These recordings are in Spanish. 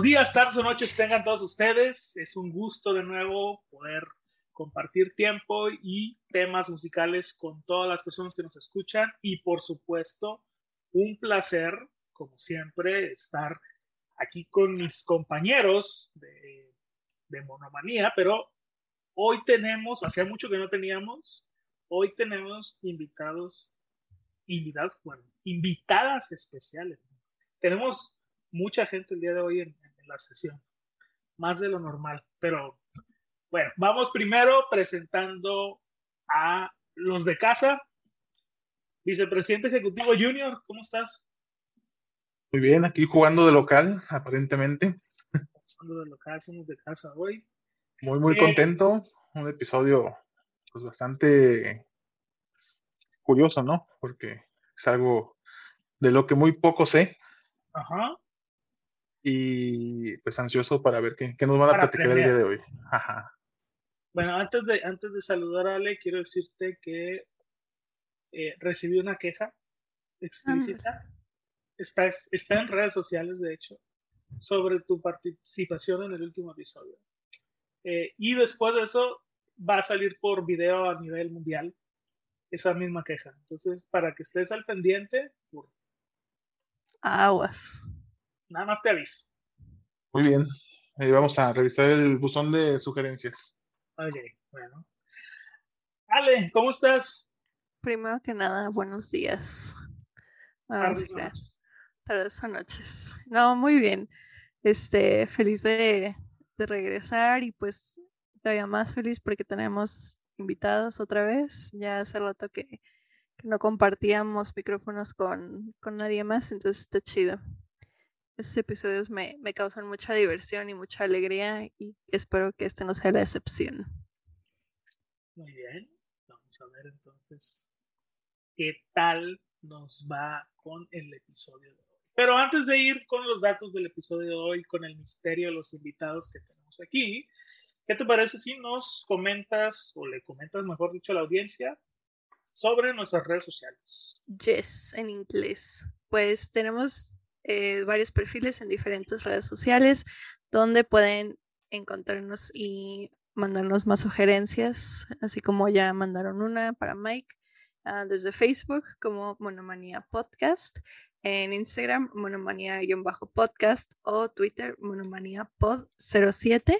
Buenos días, tardes o noches tengan todos ustedes. Es un gusto de nuevo poder compartir tiempo y temas musicales con todas las personas que nos escuchan y por supuesto un placer, como siempre, estar aquí con mis compañeros de, de Monomanía, pero hoy tenemos, hacía mucho que no teníamos, hoy tenemos invitados, invitados, bueno, invitadas especiales. Tenemos mucha gente el día de hoy en, la sesión, más de lo normal. Pero bueno, vamos primero presentando a los de casa. Vicepresidente Ejecutivo Junior, ¿cómo estás? Muy bien, aquí jugando de local, aparentemente. Jugando de local, somos de casa hoy. Muy, muy eh, contento. Un episodio pues bastante curioso, ¿no? Porque es algo de lo que muy poco sé. Ajá y pues ansioso para ver qué, qué nos van a Para platicar el día de hoy. Ajá. Bueno, antes de, antes de saludar a Ale, quiero decirte que eh, recibí una queja explícita. Está, está en redes sociales, de hecho, sobre tu participación en el último episodio. Eh, y después de eso va a salir por video a nivel mundial esa misma queja. Entonces, para que estés al pendiente, por... aguas. Nada más te aviso. Muy bien. Ahí vamos a revisar el buzón de sugerencias. Ok, bueno. Ale, ¿cómo estás? Primero que nada, buenos días. Tardes, noches. Tardes o noches. No, muy bien. Este, feliz de, de regresar y pues todavía más feliz porque tenemos invitados otra vez. Ya hace rato que, que no compartíamos micrófonos con, con nadie más, entonces está chido estos episodios me, me, causan mucha diversión y mucha alegría y espero que este no sea la excepción. Muy bien, vamos a ver entonces qué tal nos va con el episodio de hoy. Pero antes de ir con los datos del episodio de hoy, con el misterio de los invitados que tenemos aquí, ¿qué te parece si nos comentas o le comentas, mejor dicho, a la audiencia sobre nuestras redes sociales? Yes, en inglés. Pues tenemos eh, varios perfiles en diferentes redes sociales donde pueden encontrarnos y mandarnos más sugerencias, así como ya mandaron una para Mike uh, desde Facebook como Monomanía Podcast, en Instagram Monomanía-podcast o Twitter Monomanía Pod 07.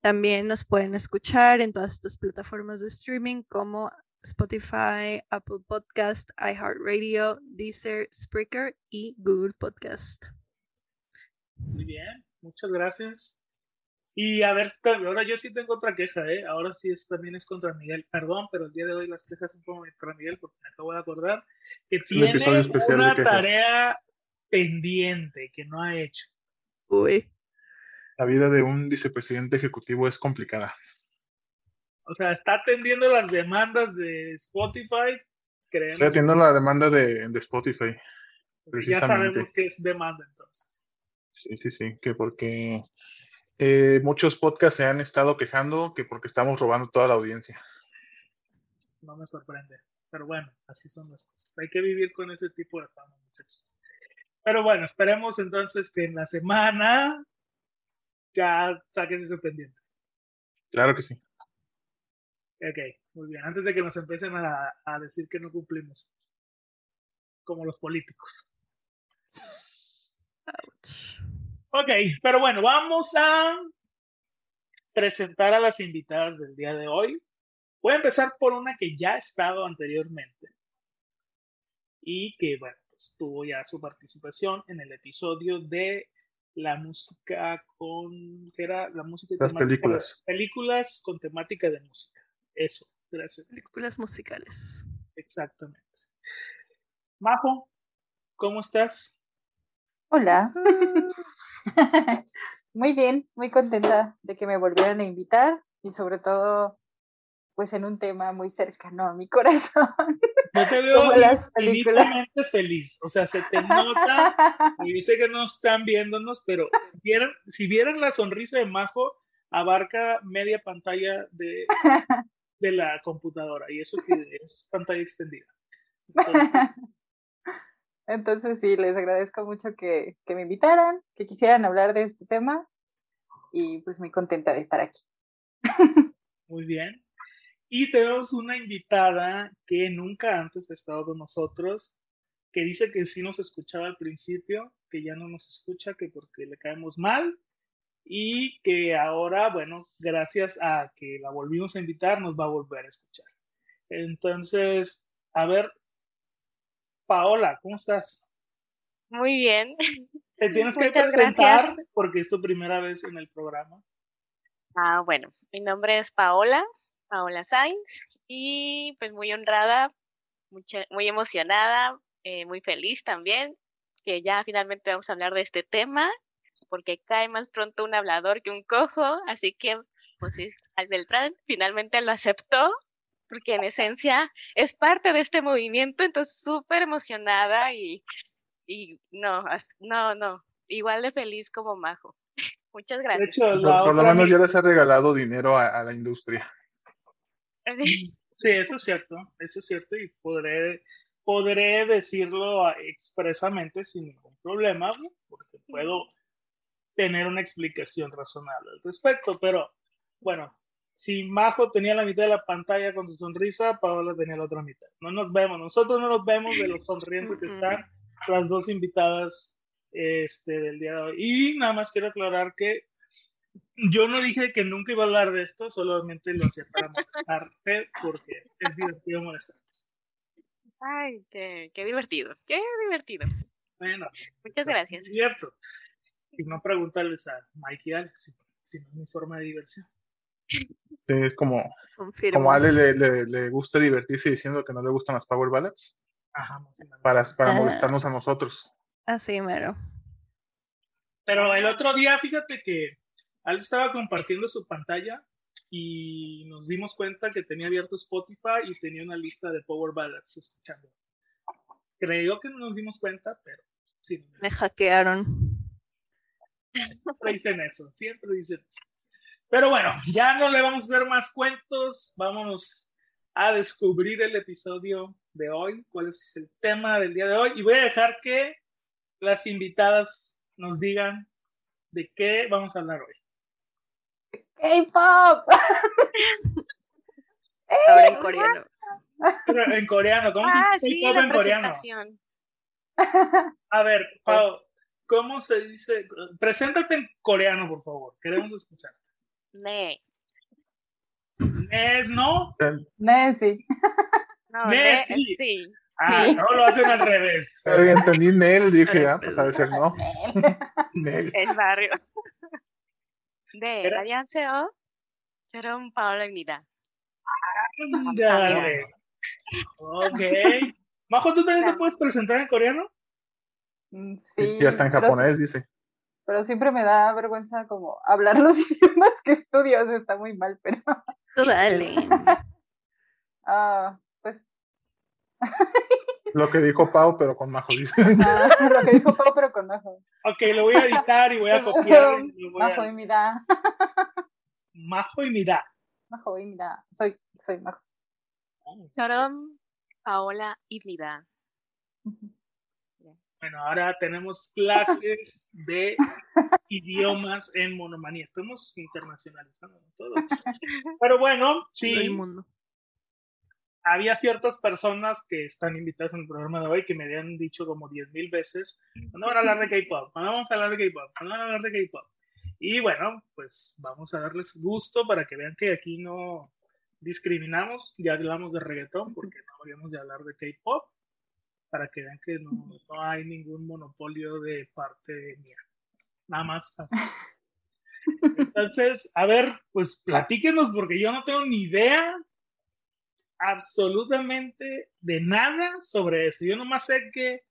También nos pueden escuchar en todas estas plataformas de streaming como Spotify, Apple Podcast, iHeartRadio, Deezer, Spreaker y Google Podcast. Muy bien, muchas gracias. Y a ver, ahora yo sí tengo otra queja, ¿eh? Ahora sí es, también es contra Miguel. Perdón, pero el día de hoy las quejas son contra Miguel porque me acabo de acordar que tiene una tarea pendiente que no ha hecho. Uy. La vida de un vicepresidente ejecutivo es complicada. O sea, está atendiendo las demandas de Spotify. Creemos. Está atendiendo la demanda de, de Spotify. Ya sabemos que es demanda entonces. Sí, sí, sí, que porque eh, muchos podcasts se han estado quejando que porque estamos robando toda la audiencia. No me sorprende. Pero bueno, así son las cosas. Hay que vivir con ese tipo de fama, muchachos. Pero bueno, esperemos entonces que en la semana ya saques ese pendiente. Claro que sí. Ok, muy bien. Antes de que nos empiecen a, decir que no cumplimos, como los políticos. Ok, pero bueno, vamos a presentar a las invitadas del día de hoy. Voy a empezar por una que ya ha estado anteriormente y que, bueno, pues tuvo ya su participación en el episodio de la música con, ¿qué era? La música Las películas. películas con temática de música. Eso, gracias. Películas musicales. Exactamente. Majo, ¿cómo estás? Hola. Muy bien, muy contenta de que me volvieran a invitar y sobre todo pues en un tema muy cercano a mi corazón. Yo te veo las feliz, o sea, se te nota, y dice que no están viéndonos, pero si vieran, si vieran la sonrisa de Majo, abarca media pantalla de, de la computadora y eso que es pantalla extendida. Entonces, sí, les agradezco mucho que, que, me invitaran, que quisieran hablar de este tema y pues muy contenta de estar aquí. Muy bien. Y tenemos una invitada que nunca antes ha estado con nosotros, que dice que sí nos escuchaba al principio, que ya no nos escucha, que porque le caemos mal, y que ahora, bueno, gracias a que la volvimos a invitar, nos va a volver a escuchar. Entonces, a ver, Paola, ¿cómo estás? Muy bien. Te tienes que presentar porque es tu primera vez en el programa. Ah, bueno, mi nombre es Paola, Paola Sainz, y pues muy honrada, muy emocionada, eh, muy feliz también, que ya finalmente vamos a hablar de este tema porque cae más pronto un hablador que un cojo, así que pues al Beltrán finalmente lo aceptó, porque en esencia es parte de este movimiento, entonces súper emocionada y, y no, no, no, igual de feliz como Majo. Muchas gracias. por, lo menos ya les ha regalado dinero a, la industria. Sí, eso es cierto, eso es cierto y podré, podré decirlo expresamente sin ningún problema, porque puedo tener una explicación razonable al respecto. Pero bueno, si Majo tenía la mitad de la pantalla con su sonrisa, Paola tenía la otra mitad. No nos vemos, nosotros no nos vemos de los sonrientes que están las dos invitadas este, del día de hoy. Y nada más quiero aclarar que yo no dije que nunca iba a hablar de esto, solamente lo hacía para molestarte porque es divertido molestarte. Ay, qué, qué divertido, qué divertido. Bueno, muchas gracias. Cierto y no preguntarles a Mike y Alex, si, no es mi forma de diversión. es como, como a Ale le, le, gusta divertirse diciendo que no le gustan las Power Ballads. Ajá, para, para molestarnos a nosotros. Así, mero. Pero el otro día, fíjate que Ale estaba compartiendo su pantalla y nos dimos cuenta que tenía abierto Spotify y tenía una lista de Power Ballads escuchando. Creo que no nos dimos cuenta, pero sí. Me hackearon. Siempre dicen eso, siempre dicen eso. Pero bueno, ya no le vamos a hacer más cuentos, vámonos a descubrir el episodio de hoy, cuál es el tema del día de hoy y voy a dejar que las invitadas nos digan de qué vamos a hablar hoy. K-pop. Ahora en coreano. en coreano, ¿cómo se ah, dice K-pop en coreano? A ver, Pau, ¿Cómo se dice? Preséntate en coreano, por favor. Queremos escucharte. Ne. Nes, ¿no? Nes, sí. No, Nes, sí. sí. Ah, Sí. no lo hacen al revés. Pero entendí Nel, dije, ah, pues a decir no. Nel. El barrio. De Era- Radiancio, Jerome Paola Unida. Ándale. Ok. Majo, ¿tú también te puedes presentar en coreano? Mm, Y Sí, ya está en pero japonés, dice. pero siempre me da vergüenza como hablar los idiomas que estudio, o sea, está muy mal, pero dale. ah, pues Lo que dijo Pau, pero con Majo, dice. ah, lo que dijo Pau, pero con Majo. Ok, lo voy a editar y voy a copiar. y lo voy a- Majo y mira, Majo y Mira. Majo y mira, soy, soy Majo. Jerome Paola Unida. Bueno, ahora tenemos clases de idiomas en monomanía. Estamos internacionalizando todo. Pero bueno, Todo sí, el mundo. había ciertas personas que están invitadas en el programa de hoy que me habían dicho como 10 mil veces, ¿cuándo van a hablar de K-pop? ¿Cuándo vamos a hablar de K-pop? ¿Cuándo van a hablar de K-pop? Y bueno, pues vamos a darles gusto para que vean que aquí no discriminamos, ya hablamos de reggaetón porque no habríamos de hablar de K-pop, para que vean que no, no hay ningún monopolio de parte mía. Nada más. Entonces, a ver, pues platíquenos porque yo no tengo ni idea absolutamente de nada sobre esto. Yo nomás sé que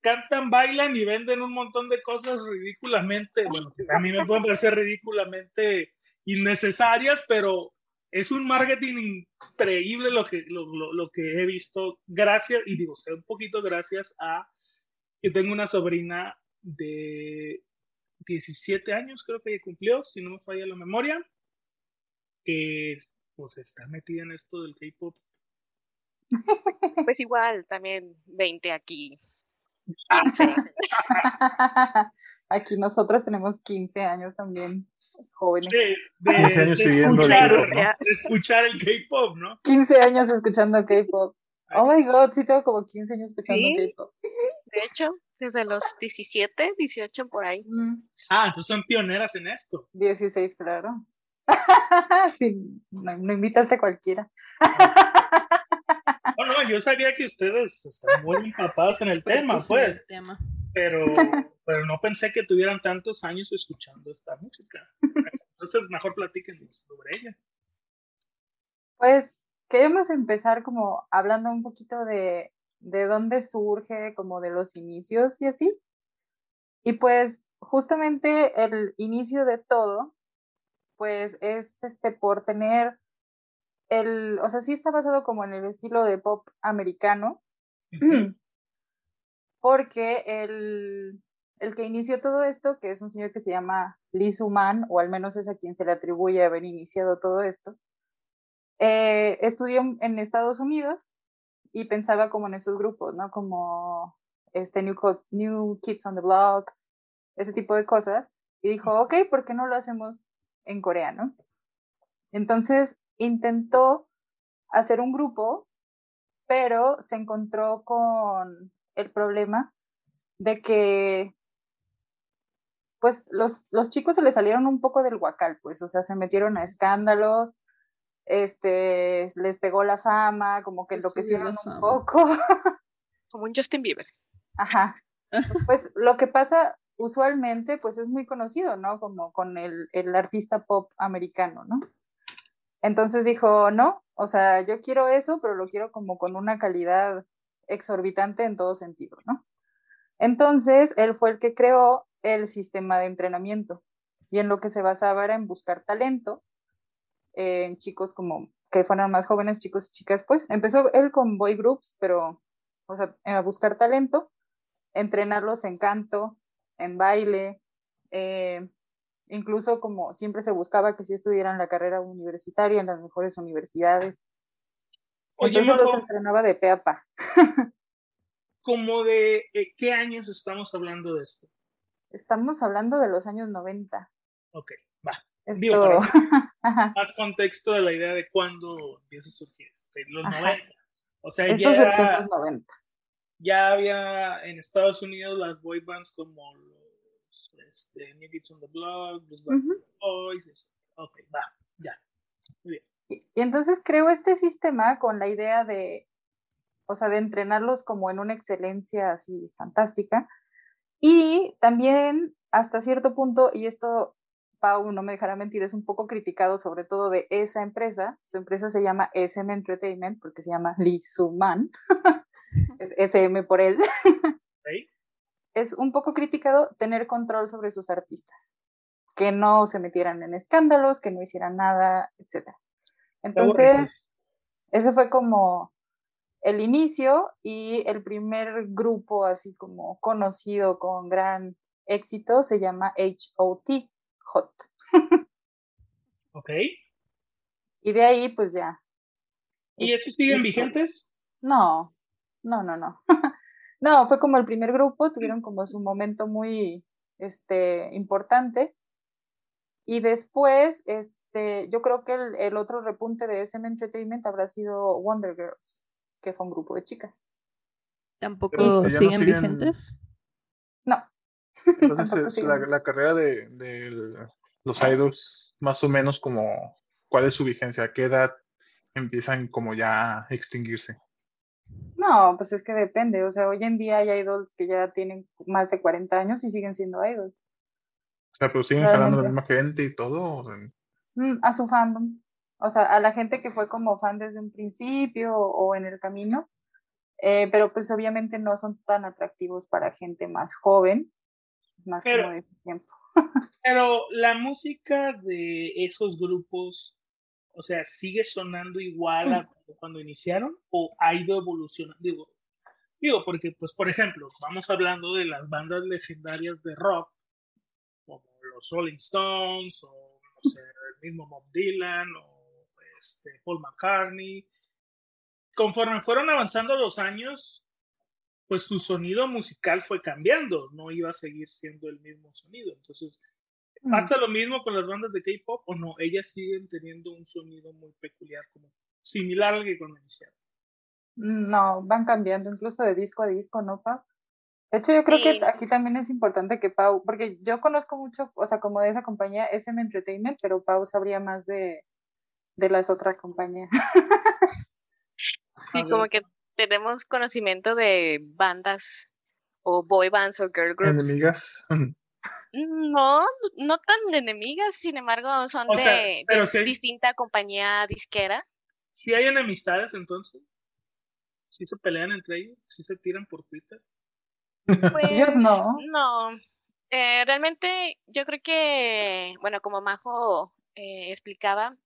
cantan, bailan y venden un montón de cosas ridículamente, bueno, a mí me pueden parecer ridículamente innecesarias, pero es un marketing increíble lo que, lo, lo- lo que he visto, gracias, y digo, sé un poquito gracias a que tengo una sobrina de 17 años, creo que ya cumplió, si no me falla la memoria, que pues está metida en esto del K-pop. Pues igual, también 20 aquí. 15. Aquí nosotras tenemos 15 años también, jóvenes. De, de- 15 años de el ¿no? de escuchar el K-pop, ¿no? 15 años escuchando K-pop. Oh my god, sí tengo como 15 años escuchando Sí. K-pop. De hecho, desde los 17, 18 por ahí. Mm, Ah, entonces son pioneras en esto. 16, claro. sí, no, no invitaste a cualquiera. No, no, yo sabía que ustedes están muy empapados en el tema, pues, el tema. Pero, pero no pensé que tuvieran tantos años escuchando esta música. Entonces, mejor platíquenos sobre ella. Pues queremos empezar como hablando un poquito de, de dónde surge, como de los inicios y así. Y pues justamente el inicio de todo, pues es este por tener el, o sea, sí está basado como en el estilo de pop americano, porque el, el que inició todo esto, que es un señor que se llama Lee Suman, o al menos es a quien se le atribuye haber iniciado todo esto, eh, estudió en Estados Unidos y pensaba como en esos grupos, ¿no? Como este New, New Kids on the Block, ese tipo de cosas. Y dijo, ok, ¿por qué no lo hacemos en coreano? Entonces intentó hacer un grupo, pero se encontró con el problema de que pues los, los chicos se les salieron un poco del huacal, pues, o sea, se metieron a escándalos, este, les pegó la fama, como que subió enloquecieron un poco. Como un Justin Bieber. Ajá. Pues lo que pasa usualmente, pues es muy conocido, ¿no? Como con el, el artista pop americano, ¿no? Entonces dijo, no, o sea, yo quiero eso, pero lo quiero como con una calidad exorbitante en todo sentido, ¿no? Entonces, él fue el que creó el sistema de entrenamiento y en lo que se basaba era en buscar talento en chicos como que fueran más jóvenes, chicos y chicas, pues. Empezó él con boy groups, pero, o sea, a buscar talento, entrenarlos en canto, en baile, eh, incluso como siempre se buscaba que sí estudiaran la carrera universitaria en las mejores universidades. Oye, Entonces los Majo, entrenaba de pe a pa. ¿como de eh, qué años estamos hablando de esto? Estamos hablando de los años 90. Ok, va. Esto... Digo, para. Más contexto de la idea de cuándo empieza a surgir esto. Los Ajá. 90. O sea, Esto ya, los 90. ya había en Estados Unidos las boy bands como los este, New Kids on the Block, los Ujú. Boys. este, Ok, va, ya. Muy bien. Y, entonces creo este sistema con la idea de, o sea, de entrenarlos como en una excelencia así fantástica. Y también hasta cierto punto, y esto Pau no me dejará mentir, es un poco criticado sobre todo de esa empresa. Su empresa se llama SM Entertainment porque se llama Lee Suman. es SM por él. Es un poco criticado tener control sobre sus artistas, que no se metieran en escándalos, que no hicieran nada, etc. Entonces, ese fue como el inicio y el primer grupo así como conocido con gran éxito se llama HOT, Hot. ok. Y de ahí pues ya. ¿Y esos siguen vigentes? No, no, no, no. no, fue como el primer grupo, tuvieron como su momento muy este, importante. Y después, este, yo creo que el, el otro repunte de SM Entertainment habrá sido Wonder Girls, que fue un grupo de chicas. ¿Tampoco siguen, vigentes? No. Entonces, la, la, carrera de, de, los idols, más o menos como, ¿cuál es su vigencia? ¿A qué edad empiezan como ya a extinguirse? No, pues es que depende. O sea, hoy en día hay idols que ya tienen más de 40 años y siguen siendo idols. O sea, pero siguen jalando la misma gente y todo. Mm, a su fandom. O sea, a la gente que fue como fan desde un principio o en el camino. Eh, pero pues obviamente no son tan atractivos para gente más joven, más pero, como de tiempo. pero la música de esos grupos, o sea, ¿sigue sonando igual a cuando iniciaron o ha ido evolucionando? Digo, digo, porque, pues, por ejemplo, vamos hablando de las bandas legendarias de rock, como los Rolling Stones, o no sé, mismo Bob Dylan, o este, Paul McCartney. Conforme fueron avanzando los años, pues su sonido musical fue cambiando, no iba a seguir siendo el mismo sonido. Entonces, ¿pasa lo mismo con las bandas de K-pop o no? Ellas siguen teniendo un sonido muy peculiar, como similar al que cuando iniciaron. No, van cambiando, incluso de disco a disco, ¿no, Pau? De hecho, yo creo que aquí también es importante que Pau, porque yo conozco mucho, o sea, como de esa compañía, SM Entertainment, pero Pau sabría más de, de las otras compañías. Sí, como que tenemos conocimiento de bandas o boy bands o girl groups. ¿Enemigas? No, no tan enemigas, sin embargo, son de, distinta compañía disquera. Si hay enemistades entonces, si se pelean entre ellos, si se tiran por Twitter. Pues no. No. Eh, realmente yo creo que, bueno, como Majo eh, explicaba,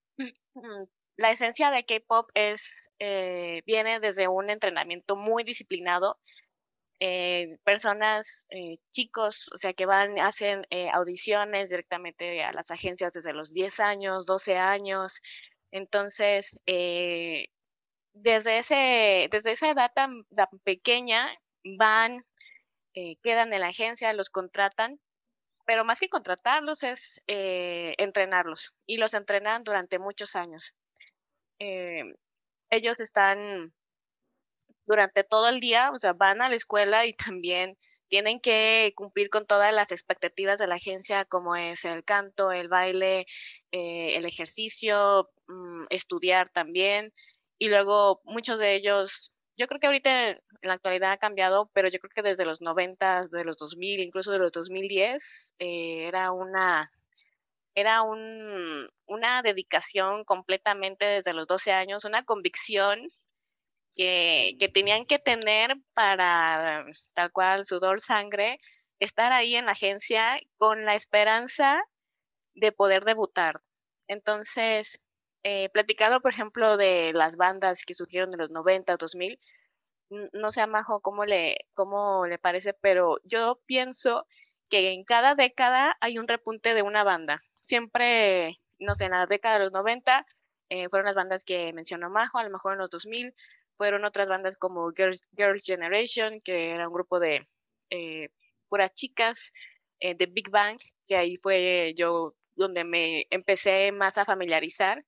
la esencia de K-pop es eh, viene desde un entrenamiento muy disciplinado. personas, chicos, o sea, que van, hacen audiciones directamente a las agencias desde los 10 años, 12 años, entonces, eh, desde, ese, desde esa edad tan, pequeña van, eh, quedan en la agencia, los contratan, pero más que contratarlos es eh, entrenarlos y los entrenan durante muchos años. ellos están durante todo el día, o sea, van a la escuela y también tienen que cumplir con todas las expectativas de la agencia, como es el canto, el baile, eh, el ejercicio, mm, estudiar también. Y luego muchos de ellos, yo creo que ahorita en la actualidad ha cambiado, pero yo creo que desde los 90, de los 2000, incluso de los 2010, eh, era una era un, una dedicación completamente desde los 12 años, una convicción que, que tenían que tener para, tal cual, sudor, sangre, estar ahí en la agencia con la esperanza de poder debutar. Entonces, eh, platicando, por ejemplo, de las bandas que surgieron en los 90, 2000, no sé a Majo cómo le, cómo le parece, pero yo pienso que en cada década hay un repunte de una banda. Siempre, no sé, en la década de los 90 eh, fueron las bandas que mencionó Majo, a lo mejor en los 2000 fueron otras bandas como Girls, Girls Generation, que era un grupo de eh, puras chicas, eh, de Big Bang, que ahí fue yo donde me empecé más a familiarizar.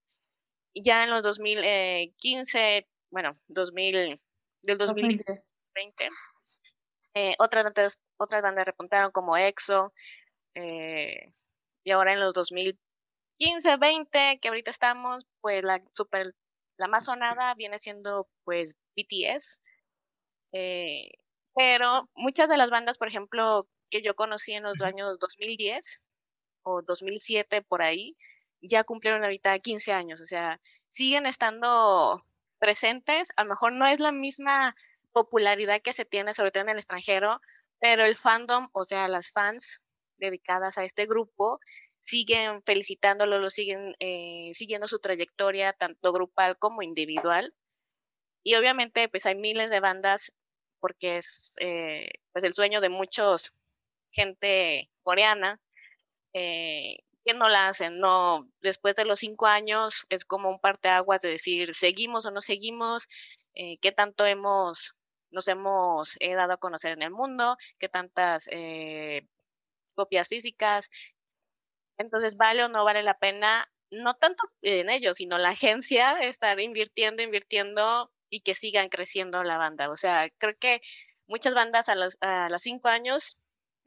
Ya en los 2015, bueno, 2000, del 2020, eh, otras, bandas, otras bandas repuntaron como EXO, y ahora en los 2000 15, 20 que ahorita estamos, pues la super, la más sonada viene siendo pues BTS. Eh, pero muchas de las bandas, por ejemplo, que yo conocí en los años 2010 o 2007 por ahí, ya cumplieron ahorita 15 años, o sea, siguen estando presentes, a lo mejor no es la misma popularidad que se tiene, sobre todo en el extranjero, pero el fandom, o sea, las fans dedicadas a este grupo, siguen felicitándolo, lo siguen eh, siguiendo su trayectoria, tanto grupal como individual. Y obviamente, pues hay miles de bandas, porque es eh, pues el sueño de muchos gente coreana, eh, que no la hacen, no, después de los cinco años es como un parteaguas de decir, seguimos o no seguimos, eh, qué tanto hemos, nos hemos eh, dado a conocer en el mundo, qué tantas eh, copias físicas. Entonces, ¿vale o no vale la pena? No tanto en ellos, sino la agencia estar invirtiendo, invirtiendo y que sigan creciendo la banda. O sea, creo que muchas bandas a los, a los cinco años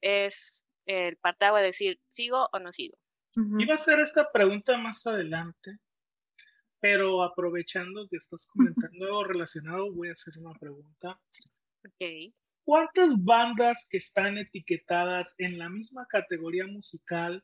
es el parteaguas de decir, ¿sigo o no sigo? Iba a hacer esta pregunta más adelante, pero aprovechando que estás comentando relacionado, voy a hacer una pregunta. ¿Cuántas bandas que están etiquetadas en la misma categoría musical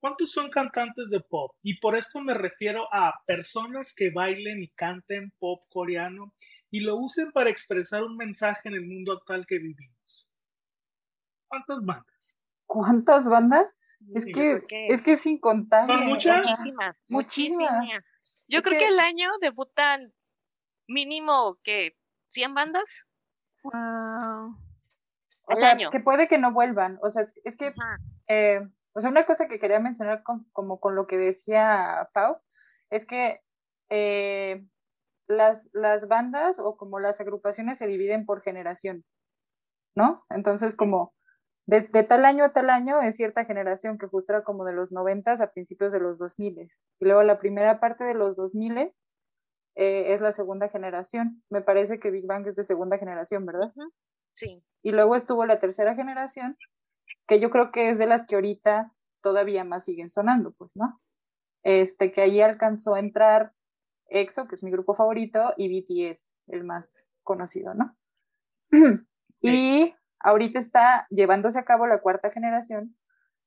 ¿Cuántos son cantantes de pop? Y por esto me refiero a personas que bailen y canten pop coreano y lo usen para expresar un mensaje en el mundo actual que vivimos. ¿Cuántas bandas? ¿Cuántas bandas? Es que, es que es incontable. ¿Son muchas? Muchísimas, Muchísimas. Yo Es creo que- que el año debutan mínimo que 100 bandas. Wow. O al sea, año. que puede que no vuelvan. O sea, es, que, eh, o sea, una cosa que quería mencionar con- como con lo que decía Pau, es que eh, las, las bandas o como las agrupaciones se dividen por generaciones, ¿no? Entonces, como de, de tal año a tal año es cierta generación que justo era como de los 90 a principios de los 2000 y luego la primera parte de los 2000 eh, es la segunda generación. Me parece que Big Bang es de segunda generación, ¿verdad? Sí. Y luego estuvo la tercera generación, que yo creo que es de las que ahorita todavía más siguen sonando, pues, ¿no? Este, que ahí alcanzó a entrar EXO, que es mi grupo favorito, y BTS, el más conocido, ¿no? y ahorita está llevándose a cabo la cuarta generación,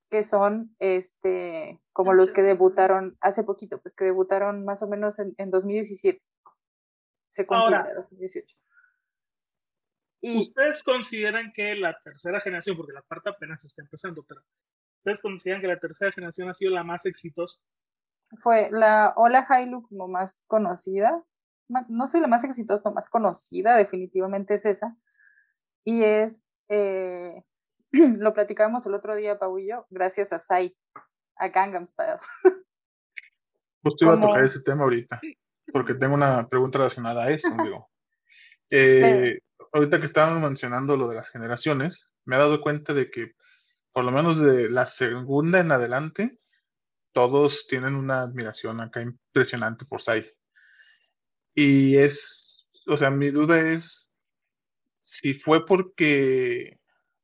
que son este, como los que debutaron hace poquito, pues que debutaron más o menos en, en 2017. Se considera Ahora, 2018. Y ¿Ustedes consideran que la tercera generación, porque la cuarta apenas está empezando, pero ¿ustedes consideran que la tercera generación ha sido la más exitosa? fue la Ola Hailu como más conocida, no sé la más exitosa, más conocida, definitivamente es esa. Y es, eh, lo platicamos el otro día, Pau y yo, gracias a Sai, a Gangnam Style. Justo iba a tocar ese tema ahorita, porque tengo una pregunta relacionada a eso, digo. Eh, ahorita que estábamos mencionando lo de las generaciones, me he dado cuenta de que por lo menos de la segunda en adelante, todos tienen una admiración acá impresionante por Sai. Y es, o sea, mi duda es si fue porque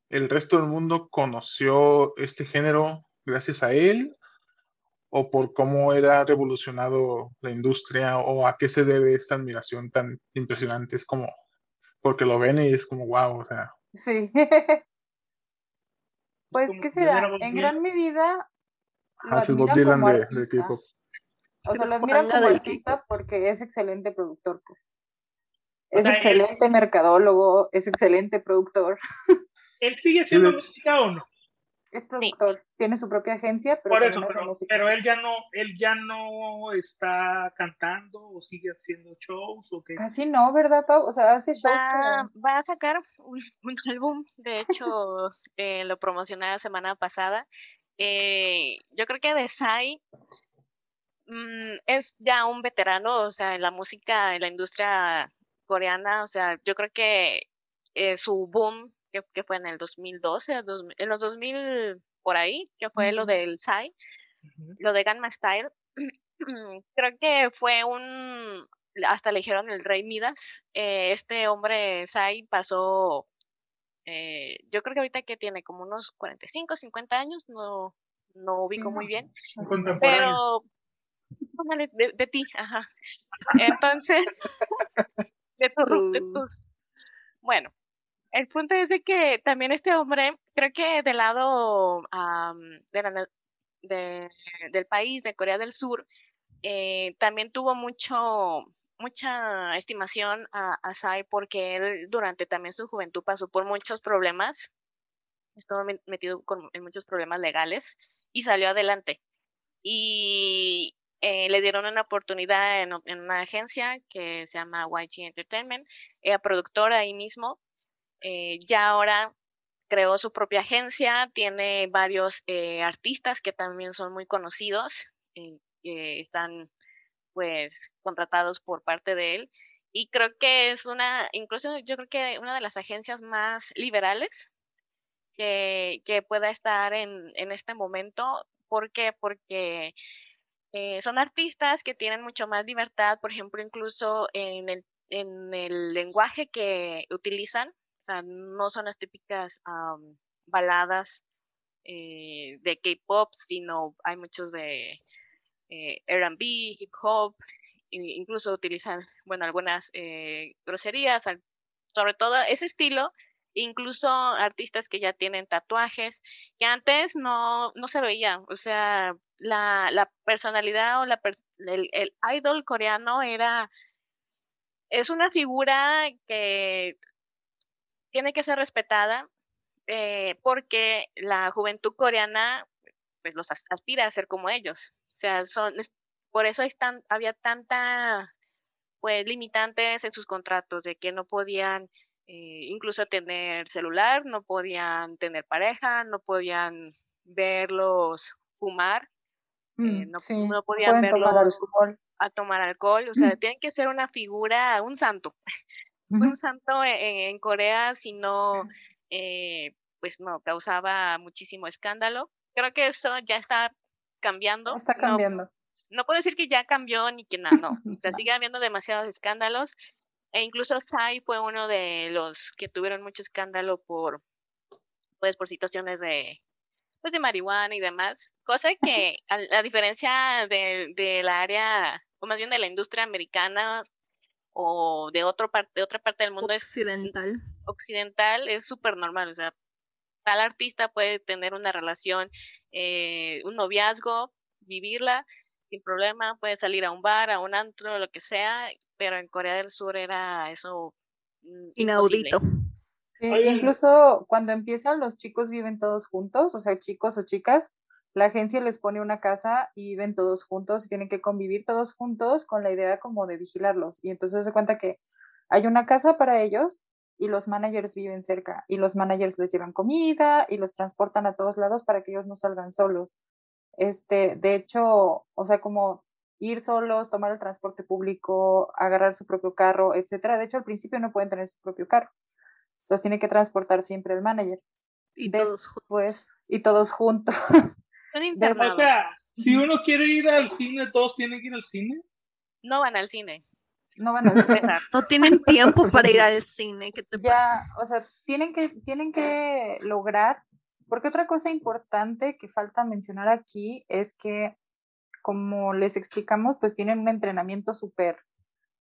el resto del mundo conoció este género gracias a él o por cómo era revolucionado la industria o a qué se debe esta admiración tan impresionante. Es como, porque lo ven y es como, wow, o sea. Sí. pues, ¿qué será? En gran medida. Ah, es Bob Dylan de, de. K-pop. O sea, lo admiran como artista porque es excelente productor, pues. Es sea, él- excelente mercadólogo, es excelente productor, ¿Él sigue haciendo de- música o no? Es productor, tiene su propia agencia, pero Por eso, pero, él ya no, él ya no está cantando o sigue haciendo shows o qué. Casi no, ¿verdad, Pau? O sea, hace shows, Va, va a sacar un, un álbum, de hecho, eh, lo promocioné la semana pasada. Eh, yo creo que de Psy mm, es ya un veterano, o sea, en la música, en la industria coreana, o sea, yo creo que eh, su boom, que, que fue en el 2012, dos- en los 2000 por ahí, que fue lo del Ujú. lo de Gangnam Style, creo que fue un, hasta le dijeron el rey Midas, eh, este hombre Psy pasó, eh, yo creo que ahorita que tiene como unos 45, 50 años, no, no ubico muy bien, pero de, de ti, ajá. Entonces, de, tu ru- de Uh. tus. Bueno, el punto es de que también este hombre, creo que del lado am, de la del país, de Corea del Sur, eh, también tuvo mucho mucha estimación a, Psy porque él durante también su juventud pasó por muchos problemas, estuvo me- metido con- en muchos problemas legales y salió adelante. Y eh, le dieron una oportunidad en, una agencia que se llama YG Entertainment, era productora ahí mismo. Eh, ya ahora creó su propia agencia, tiene varios eh, artistas que también son muy conocidos, eh, que están pues contratados por parte de él. Y creo que es una, incluso yo creo que una de las agencias más liberales que, que pueda estar en, en este momento. ¿Por qué? Porque eh, son artistas que tienen mucho más libertad, por ejemplo, incluso en el, en el lenguaje que utilizan, sea, no son las típicas baladas eh, de K-pop, sino hay muchos de eh, R&B, hip hop, incluso utilizan, bueno, algunas eh, groserías, sobre todo ese estilo, incluso artistas que ya tienen tatuajes, que antes no, no se veía, o sea, la, la personalidad o la el, el idol coreano era, es una figura que tiene que ser respetada eh, porque la juventud coreana pues los as- aspira a ser como ellos. O sea, son, es- por eso hay tan- había tanta pues limitantes en sus contratos de que no podían eh, incluso tener celular, no podían tener pareja, no podían verlos fumar, eh, Mm, no, sí, no podían pueden verlos a tomar alcohol, o sea, tienen que ser una figura, un santo. Un santo en, en Corea, si no, eh, pues no, causaba muchísimo escándalo. Creo que eso ya está cambiando. Está No- cambiando. no puedo decir que ya cambió ni que nada, no. O sea, No. sigue habiendo demasiados escándalos. E incluso Psy fue uno de los que tuvieron mucho escándalo por, pues, por situaciones de, pues, de marihuana y demás. Cosa que, a, a diferencia de, de la área, o más bien de la industria americana o de, otro par- de otra parte del mundo, es Occidental. occidental es súper normal, o sea, tal artista puede tener una relación, eh, un noviazgo, vivirla sin problema, puede salir a un bar, a un antro, lo que sea, pero en Corea del Sur era eso mm, imposible. Inaudito. Sí, incluso cuando empiezan los chicos viven todos juntos, o sea, chicos o chicas, la agencia les pone una casa y viven todos juntos y tienen que convivir todos juntos con la idea como de vigilarlos. Y entonces se cuenta que hay una casa para ellos y los managers viven cerca y los managers les llevan comida y los transportan a todos lados para que ellos no salgan solos. Este, de hecho, o sea, como ir solos, tomar el transporte público, agarrar su propio carro, etcétera. De hecho, al principio no pueden tener su propio carro los tiene que transportar siempre el manager. Y todos juntos. Después, y todos juntos. Son O internados. sea, si uno quiere ir al cine, todos tienen que ir al cine. No van al cine. No van a decir. César. No tienen tiempo para ir al cine. ¿Qué te pasa? ya, o sea, tienen que, tienen que lograr, porque otra cosa importante que falta mencionar aquí es que, como les explicamos, pues tienen un entrenamiento súper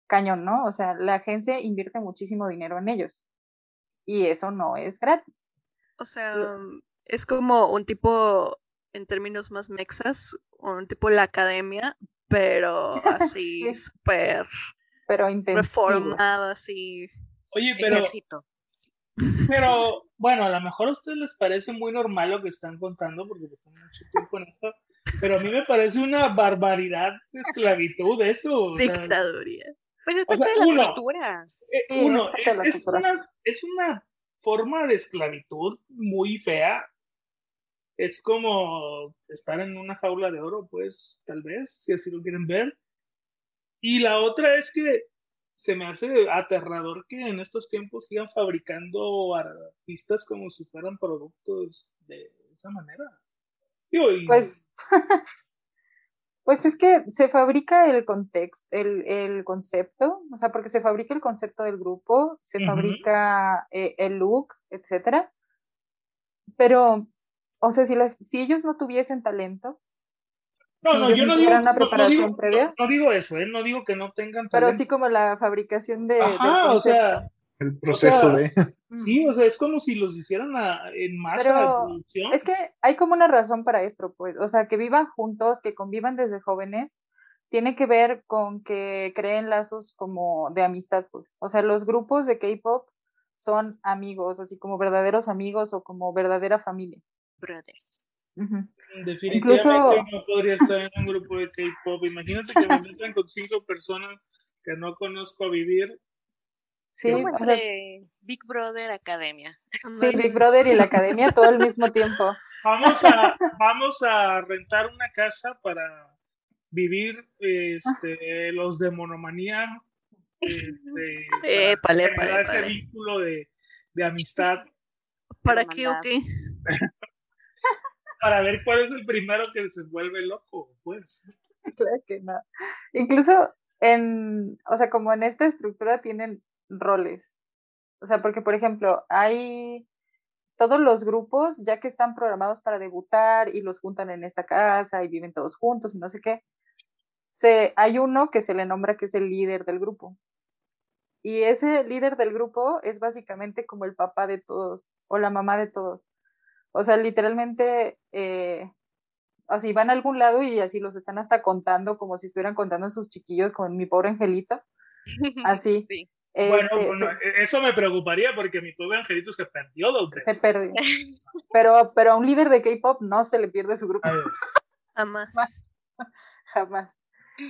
cañón, ¿no? O sea, la agencia invierte muchísimo dinero en ellos y eso no es gratis. O sea, es como un tipo, en términos más mexas, un tipo la academia, pero así Sí. súper Pero intensivo. reformada, así. Oye, pero, Ejército. pero bueno, a lo mejor a ustedes les parece muy normal lo que están contando porque pues, están mucho tiempo en esto, pero a mí me parece una barbaridad de esclavitud eso. o sea, Dictaduría. Pues es O sea, parte de la uno, cultura. Eh, Sí, uno, es parte de es, la es cultura. una, es una forma de esclavitud muy fea. Es como estar en una jaula de oro, pues, tal vez, si así lo quieren ver. Y la otra es que se me hace aterrador que en estos tiempos sigan fabricando artistas como si fueran productos de esa manera. Y- Pues, pues es que se fabrica el contexto, el, el concepto, o sea, porque se fabrica el concepto del grupo, se fabrica eh, el look, etcétera. Pero, o sea, si, la- si ellos no tuviesen talento, no, si no, ellos yo no no digo, tuvieran una no- no preparación digo- previa. no- no digo eso, ¿eh? no digo que no tengan pero talento. sí como la fabricación de, Ajá, o sea, El proceso sea, de. Sí, o sea, es como si los hicieran a- en masa de Pero producción. Es que hay como una razón para esto, pues, o sea, que vivan juntos, que convivan desde jóvenes, tiene que ver con que creen lazos como de amistad, pues. O sea, los grupos de K-pop son amigos, así como verdaderos amigos o como verdadera familia. Brothers. Definitivamente incluso- no podría estar en un grupo de K-pop. Imagínate que me metan con cinco personas que no conozco a vivir. Sí, o sea, Big Brother Academia. sí, Big Brother y la academia todo al mismo tiempo. Vamos a, vamos a rentar una casa para vivir este, los de monomanía. Este, para ese épale. vínculo de, de amistad ¿Para qué o qué? Para ver cuál es el primero que se vuelve loco, pues. Claro que no. Incluso en, o sea, como en esta estructura tienen roles. O sea, porque, por ejemplo, hay todos los grupos, ya que están programados para debutar y los juntan en esta casa y viven todos juntos y no sé qué, se, hay uno que se le nombra que es el líder del grupo. Y ese líder del grupo es básicamente como el papá de todos o la mamá de todos. O sea, literalmente eh, así van a algún lado y así los están hasta contando como si estuvieran contando a sus chiquillos con mi pobre angelito. Así. Sí. Bueno, Este, bueno, se- eso me preocuparía porque mi pobre angelito se perdió dos se, veces. perdió. Pero, pero a un líder de K-pop no se le pierde su grupo, Jamás. jamás.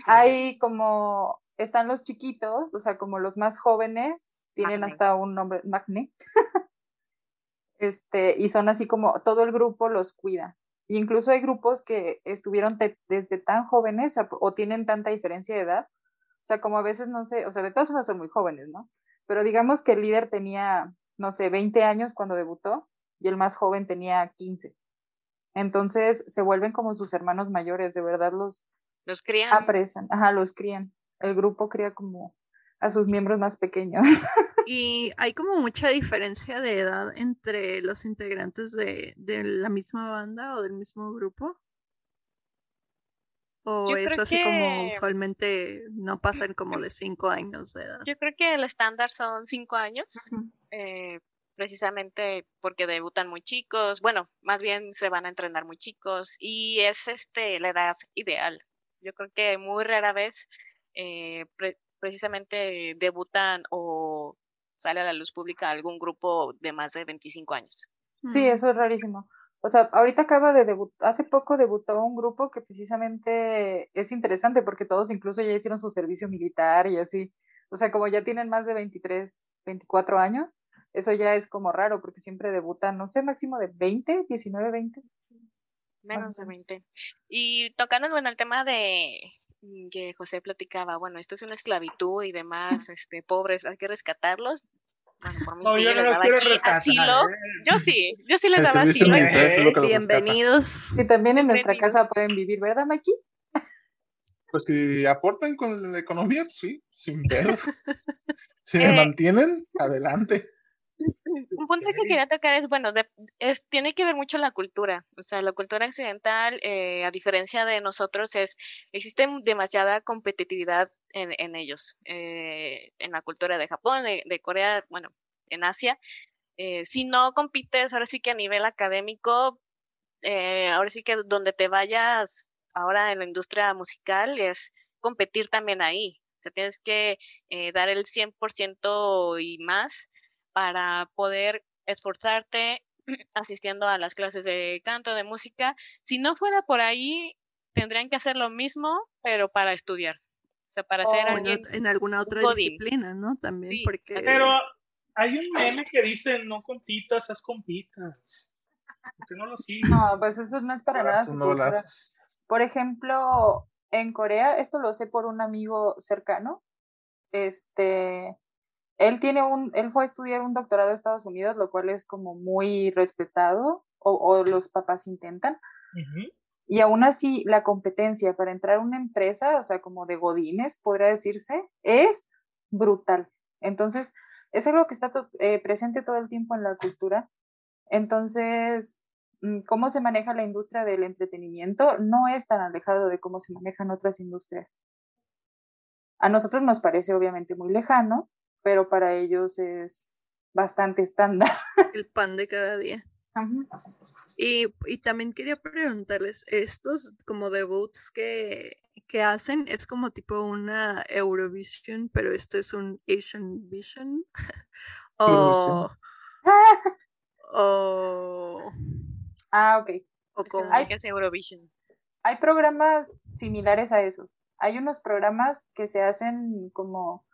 Hay como, están los chiquitos, o sea, como los más jóvenes, tienen hasta un nombre, Magné. Este, y son así como, todo el grupo los cuida. Y incluso hay grupos que estuvieron desde tan jóvenes o, o tienen tanta diferencia de edad. O sea, como a veces, no sé, o sea, de todas formas son muy jóvenes, ¿no? Pero digamos que el líder tenía, no sé, 20 años cuando debutó y el más joven tenía 15. Entonces se vuelven como sus hermanos mayores, de verdad los Los crían. aprecian, ajá, los crían. El grupo cría como a sus miembros más pequeños. Y hay como mucha diferencia de edad entre los integrantes de, de la misma banda o del mismo grupo. O Yo es así como usualmente no pasan como de cinco años de edad. Yo creo que el estándar son cinco años, eh, precisamente porque debutan muy chicos. Bueno, más bien se van a entrenar muy chicos y es este la edad ideal. Yo creo que muy rara vez eh, precisamente debutan o sale a la luz pública algún grupo de más de 25 años. Sí, Mm. eso es rarísimo. O sea, ahorita acaba de debutar, hace poco debutó un grupo que precisamente es interesante porque todos incluso ya hicieron su servicio militar y así. O sea, como ya tienen más de 23, 24 años, eso ya es como raro porque siempre debutan, no sé, máximo de 20, 19, 20. Menos de menos. 20. Y tocando bueno, el tema de que José platicaba, bueno, esto es una esclavitud y demás, este, pobres, hay que rescatarlos. bueno, por mí No, yo no les los daba quiero rescatar. asilo. ¿eh? Yo sí, yo sí les El daba asilo. rescata. Bienvenidos. Y también en nuestra casa pueden vivir, ¿verdad, Maki? Pues si aportan con la economía, pues sí, sin pedos. Si me Eh, mantienen, adelante. Un punto que quería tocar es, bueno, de- es, tiene que ver mucho la cultura. O sea, la cultura occidental, eh, a diferencia de nosotros, es existe demasiada competitividad en, en ellos. Eh, en la cultura de Japón, de, de Corea, bueno, en Asia. Eh, si no compites, ahora sí que a nivel académico, eh, ahora sí que donde te vayas ahora en la industria musical es competir también ahí. O sea, tienes que dar el 100% y más para poder esforzarte asistiendo a las clases de canto, de música. Si no fuera por ahí, tendrían que hacer lo mismo, pero para estudiar. O sea, para ser Oh, en, alguien. ot- en alguna otra disciplina, ¿no? También Sí, porque... Pero hay un meme que dice, no compitas, haz compitas. ¿Por qué no lo sigues? No, pues eso no es para nada. Por ejemplo, en Corea, esto lo sé por un amigo cercano. Este, él tiene un, él fue a estudiar un doctorado a Estados Unidos, lo cual es como muy respetado, o, o los papás intentan. Y aún así, la competencia para entrar a una empresa, o sea, como de godines, podría decirse, es brutal. Entonces, es algo que está eh, presente todo el tiempo en la cultura. Entonces, mm, cómo se maneja la industria del entretenimiento no es tan alejado de cómo se manejan otras industrias. A nosotros nos parece obviamente muy lejano, pero para ellos es bastante estándar. el pan de cada día. Ajá. Y, y también quería preguntarles, estos como debuts que, que hacen, es como tipo una Eurovision, pero esto es un Asian Vision. o, o, Ah, ok. o Es que como- Eurovision. hay programas similares a esos. Hay unos programas que se hacen como,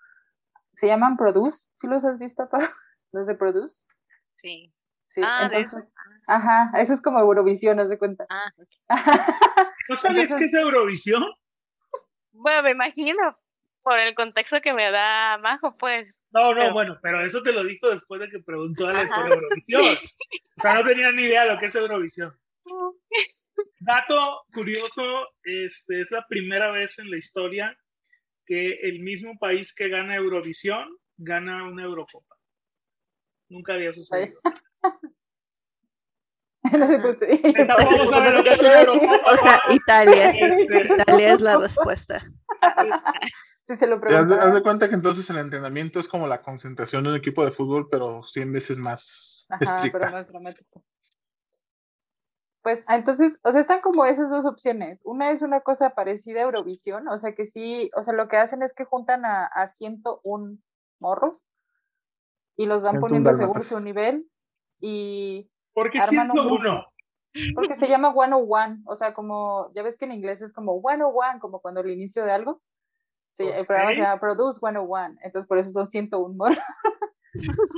se llaman Produce, ¿sí los has visto, Pau? Los de Produce. Sí. Sí, Ah, de eso. entonces, ajá, eso es como Eurovisión, haz de cuenta. Ah. ¿No sabías Entonces- que es Eurovisión? Bueno, me imagino por el contexto que me da Majo, pues. No, no, Pero- bueno, pero eso te lo dijo después de que preguntó Alex por. Eurovisión. O sea, no tenía ni idea de lo que es Eurovisión. Dato curioso, este, es la primera vez en la historia que el mismo país que gana Eurovisión gana una Eurocopa. Nunca había sucedido. No sé por qué. Tampoco sabe lo que es una Eurocopa. o sea, Italia. Este, Italia es la respuesta. Si se lo Y haz de, haz de preguntaron. cuenta que entonces el entrenamiento es como la concentración de un equipo de fútbol, pero 100 veces más Ajá, pero más dramático. Pues ah, entonces, o sea, están como esas dos opciones. Una es una cosa parecida a Eurovisión, o sea que sí, o sea, lo que hacen es que juntan a, a 101 morros y los van 101 poniendo según su nivel y Porque Arman un 101. porque se llama 101, o sea, como, ya ves que en inglés es como 101, como cuando el inicio de algo. Sí, el programa se llama Produce 101, entonces por eso son 101 morros.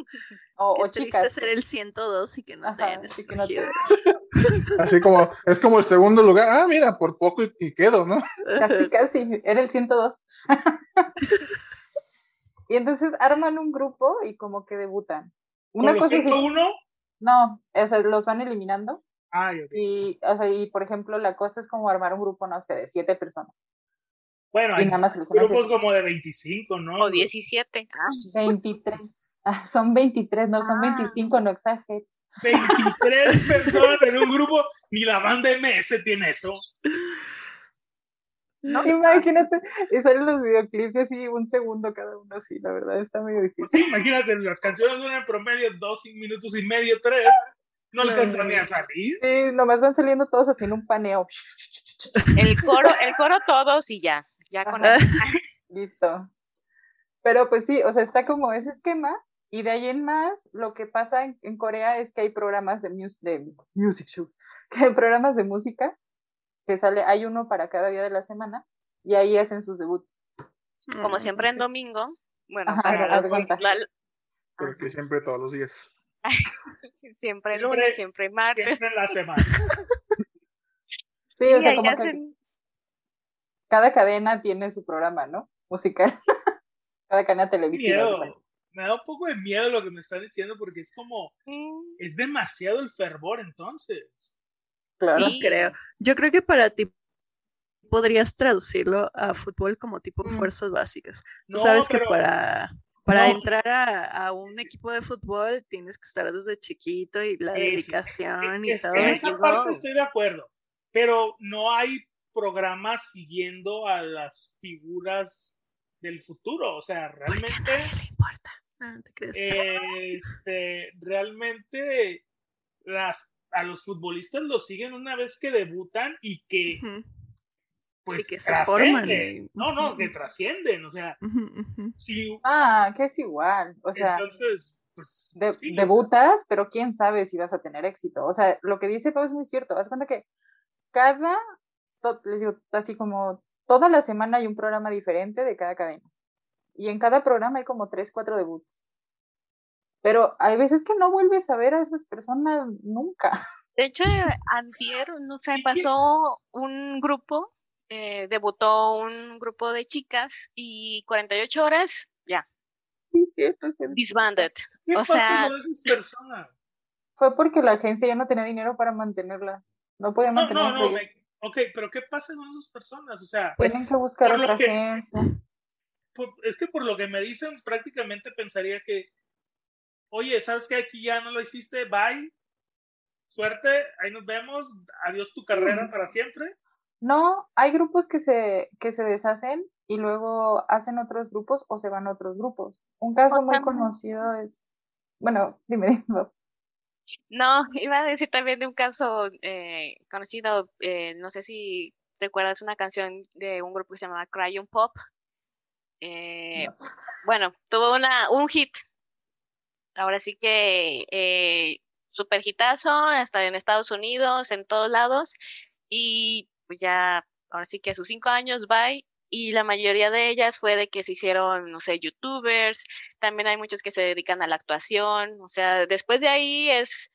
o, Qué o triste chicas. ser el 102 y que no te Ajá, hayan que no te- escogido. Así como, es como el segundo lugar. Ah, mira, por poco y, y quedo, ¿no? Casi, casi, era el 102. y entonces arman un grupo y como que debutan. Una ¿Con los cosa así, 101? no, o sea, los van eliminando Ay, ok. y, o sea, y por ejemplo, la cosa es como armar un grupo, no sé, de siete personas. Bueno, Y hay nada más seleccionan grupos siete. como de 25, ¿no? O 17. Ah, 23. Ah, son 23, no, son Ah. 25, no exageres. 23 personas en un grupo, ni la banda MS tiene eso. No, imagínate, y salen los videoclips y así un segundo cada uno, así, la verdad está medio Pues difícil. sí, imagínate, las canciones duran en promedio dos minutos y medio, tres. No No. alcanzan ni a salir. Sí, nomás van saliendo todos haciendo un paneo. el coro, el coro todos y ya. Ya con. Listo. Pero pues sí, o sea, está como ese esquema y de ahí en más, lo que pasa en, en Corea es que hay programas de, mus- de music shows, que hay programas de música que sale, hay uno para cada día de la semana y ahí hacen sus debuts. Como Mm, siempre en domingo. Bueno, Ajá, para los- la- Pero que siempre todos los días. siempre Siempre- lunes, siempre martes. Siempre en la semana. Sí, Y o sea, como que cada cadena tiene su programa, ¿no? Musical. cada cadena televisiva. Me da un poco de miedo lo que me están diciendo porque es como, es demasiado el fervor entonces. Claro. Sí. creo. Yo creo que para ti podrías traducirlo a fútbol como tipo Mm. fuerzas básicas. Tú No, sabes que pero- para, para no. entrar a, a un equipo de fútbol tienes que estar desde chiquito y la Eso. dedicación y Es- todo. en y esa parte estoy de acuerdo, pero no hay programas siguiendo a las figuras del futuro. O sea, Porque a realmente, nadie le importa. Te creas. este, realmente las, a los futbolistas los siguen una vez que debutan y que pues que se forman trascienden. y- No, no, que trascienden. O sea, si Ah, que es igual. O sea, entonces, pues de- sí, o sea, debutas, pero quién sabe si vas a tener éxito. O sea, lo que dice Pau es muy cierto. Haz cuenta que cada, to- les digo, así como toda la semana hay un programa diferente de cada cadena. Y en cada programa hay como tres, cuatro debuts. Pero hay veces que no vuelves a ver a esas personas nunca. De hecho, antier, no sé, pasó un grupo, eh, debutó un grupo de chicas y 48 horas, ya, Sí, cierto, cierto. disbanded. ¿qué o sea, personas? Fue porque la agencia ya no tenía dinero para mantenerlas. No podía No, mantener no, me- ok, pero ¿qué pasa con esas personas? O sea, Tienen que buscar otra que- agencia. Por- es que por lo que me dicen, prácticamente pensaría que, oye, ¿sabes qué? Aquí ya no lo hiciste, bye, suerte, ahí nos vemos, adiós tu carrera Mm. para siempre. No, hay grupos que se, que se deshacen y luego hacen otros grupos o se van a otros grupos. Un caso O muy también- conocido es, bueno, dime, dime. No, iba a decir también de un caso eh, conocido, eh, no sé si recuerdas una canción de un grupo que se llamaba Crayon Pop. Eh, No. Bueno, tuvo una, un hit. Ahora sí que eh, super hitazo, hasta en Estados Unidos, en todos lados. Y pues ya, ahora sí que a sus cinco años, bye. Y la mayoría de ellas fue de que se hicieron, no sé, youtubers. También hay muchos que se dedican a la actuación. O sea, después de ahí es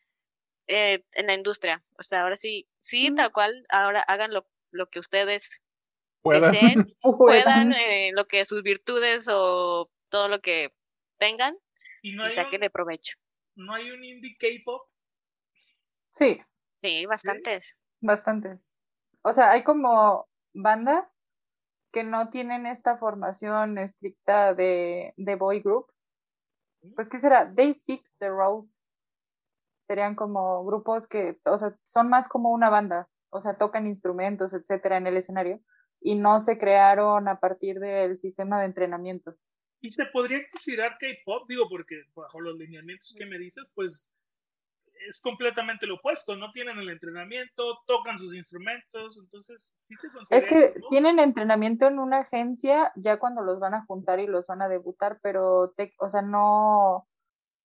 eh, en la industria. O sea, ahora sí, sí, Mm. tal cual, ahora hagan lo, lo que ustedes Puedan. deseen puedan, eh, lo que sus virtudes o todo lo que tengan Y no y provecho. no hay un indie K-pop. Sí, Sí, bastantes. bastante. O sea, hay como bandas que no tienen esta formación estricta de, de boy group. Pues, ¿qué será? Day Six, The Rose. Serían como grupos que, o sea, son más como una banda. O sea, tocan instrumentos, etcétera, en el escenario. Y no se crearon a partir del sistema de entrenamiento. Y se podría considerar K-pop, digo, porque bajo los lineamientos que me dices, pues es completamente lo opuesto. No tienen el entrenamiento, tocan sus instrumentos, entonces sí te Es que tienen entrenamiento en una agencia ya cuando los van a juntar y los van a debutar, pero, te- o sea, no,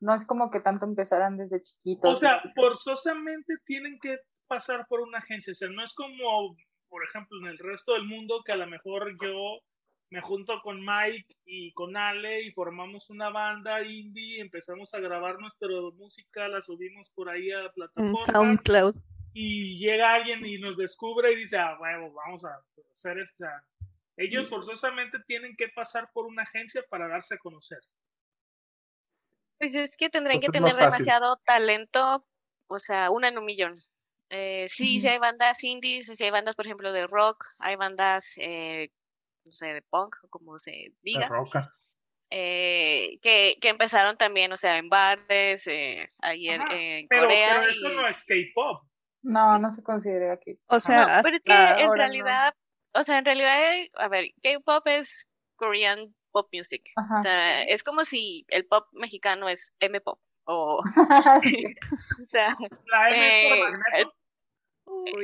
No es como que tanto empezaran desde chiquitos. O sea, forzosamente tienen que pasar por una agencia. O sea, no es como, por ejemplo, en el resto del mundo que a lo mejor yo me junto con Mike y con Ale y formamos una banda indie, empezamos a grabar nuestra música, la subimos por ahí a En plataformas SoundCloud. y llega alguien y nos descubre y dice, ah, huevo, vamos a hacer esta. Ellos forzosamente tienen que pasar por una agencia para darse a conocer. Pues es que tendrían que Pues es más tener demasiado talento, o sea, una en un millón. Eh, sí, sí hay bandas indies, sí hay bandas, por ejemplo, de rock, hay bandas, eh, no sé, de punk, o como se diga, roca. eh, que, que empezaron también, o sea, en bares, eh, ahí en, Ajá, en Pero, Corea. pero eso y- no es K-pop. No, no se considera aquí. O sea, No, pero es que hasta en no. realidad, o sea, en realidad, a ver, K-pop es Korean pop music. O sea, es como si el pop mexicano es M-pop. O, Sí. o sea, La M es eh, el-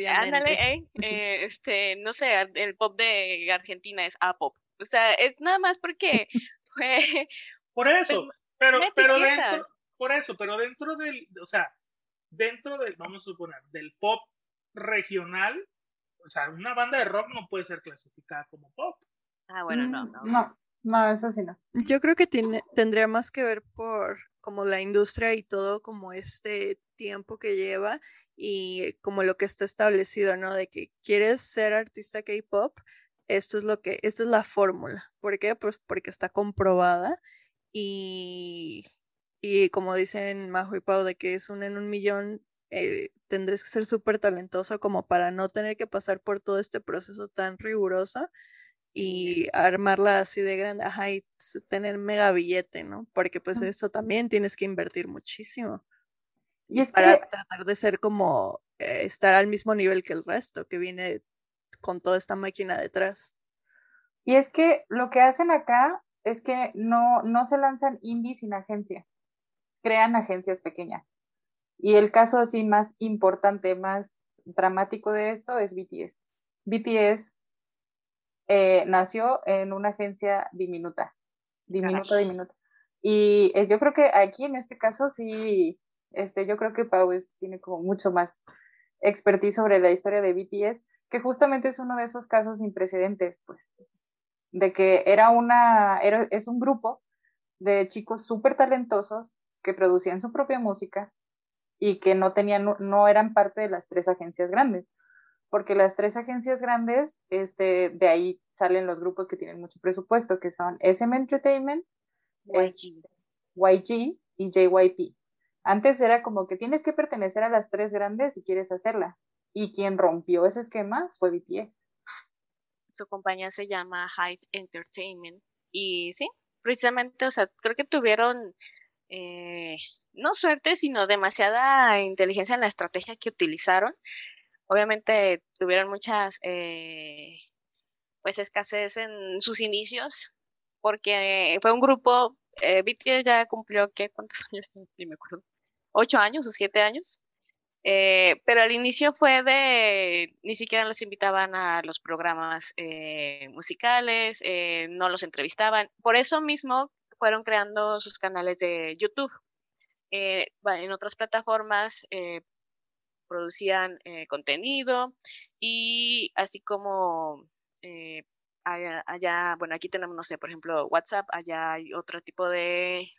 ándale, Obviamente. eh, eh, este, no sé, el pop de Argentina es A-pop. O sea, es nada más porque fue, Por eso, pues, pero, pero dentro, por eso, pero dentro del, o sea, dentro del, vamos a suponer, del pop regional, o sea, una banda de rock no puede ser clasificada como pop. ah, bueno, no, Mm, no. No, no, eso sí no. Yo creo que tiene, tendría más que ver por como la industria y todo como este tiempo que lleva y como lo que está establecido, ¿no? De que quieres ser artista K-pop, esto es lo que, esta es la fórmula. ¿Por qué? Pues porque está comprobada y, y como dicen Majo y Pau, de que es un en un millón, eh, tendrías que ser súper talentoso como para no tener que pasar por todo este proceso tan riguroso y armarla así de grande, ajá, y tener mega billete, ¿no? Porque pues eso también tienes que invertir muchísimo Y es para que, tratar de ser como eh, estar al mismo nivel que el resto, que viene con toda esta máquina detrás. y es que lo que hacen acá es que no, no se lanzan indie sin agencia. Crean agencias pequeñas. Y el caso así más importante, más dramático de esto es BTS. BTS eh, nació en una agencia diminuta, diminuta, diminuta. Y eh, yo creo que aquí en este caso sí, este, yo creo que Pau es- tiene como mucho más expertise sobre la historia de BTS, que justamente es uno de esos casos sin precedentes, pues, de que era una, era, es un grupo de chicos súper talentosos que producían su propia música y que no tenían, no eran parte de las tres agencias grandes, porque las tres agencias grandes, este, de ahí salen los grupos que tienen mucho presupuesto, que son SM Entertainment, YG. YG y JYP. Antes era como que tienes que pertenecer a las tres grandes si quieres hacerla. Y quien rompió ese esquema fue BTS. Su compañía se llama Hive Entertainment. Y sí, precisamente, o sea, creo que tuvieron eh, no suerte, sino demasiada inteligencia en la estrategia que utilizaron. Obviamente tuvieron muchas, eh, pues, escasez en sus inicios, porque fue un grupo, eh, ya cumplió, ¿qué? ¿Cuántos años? Ni me acuerdo. ¿Ocho años o siete años? Eh, pero al inicio fue de, ni siquiera los invitaban a los programas eh, musicales, no los entrevistaban. Por eso mismo fueron creando sus canales de YouTube. En otras plataformas producían eh, contenido y así como eh, allá, allá, bueno, aquí tenemos, no sé, por ejemplo, WhatsApp, allá hay otro tipo de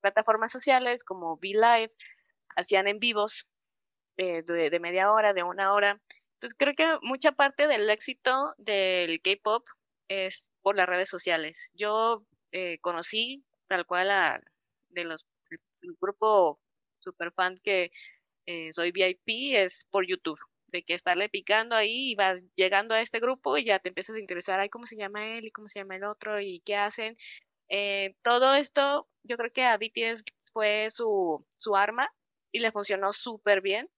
plataformas sociales como VLive, hacían en vivos eh, de, media hora, de una hora. Entonces creo que mucha parte del éxito del K-pop es por las redes sociales. Yo eh, conocí tal cual a, de los el, grupo super fan que eh, soy VIP es por YouTube, de que estarle picando ahí y vas llegando a este grupo y ya te empiezas a interesar, ay, ¿cómo se llama él y cómo se llama el otro y qué hacen? Eh, todo esto, yo creo que a BTS fue su, su arma y le funcionó súper bien.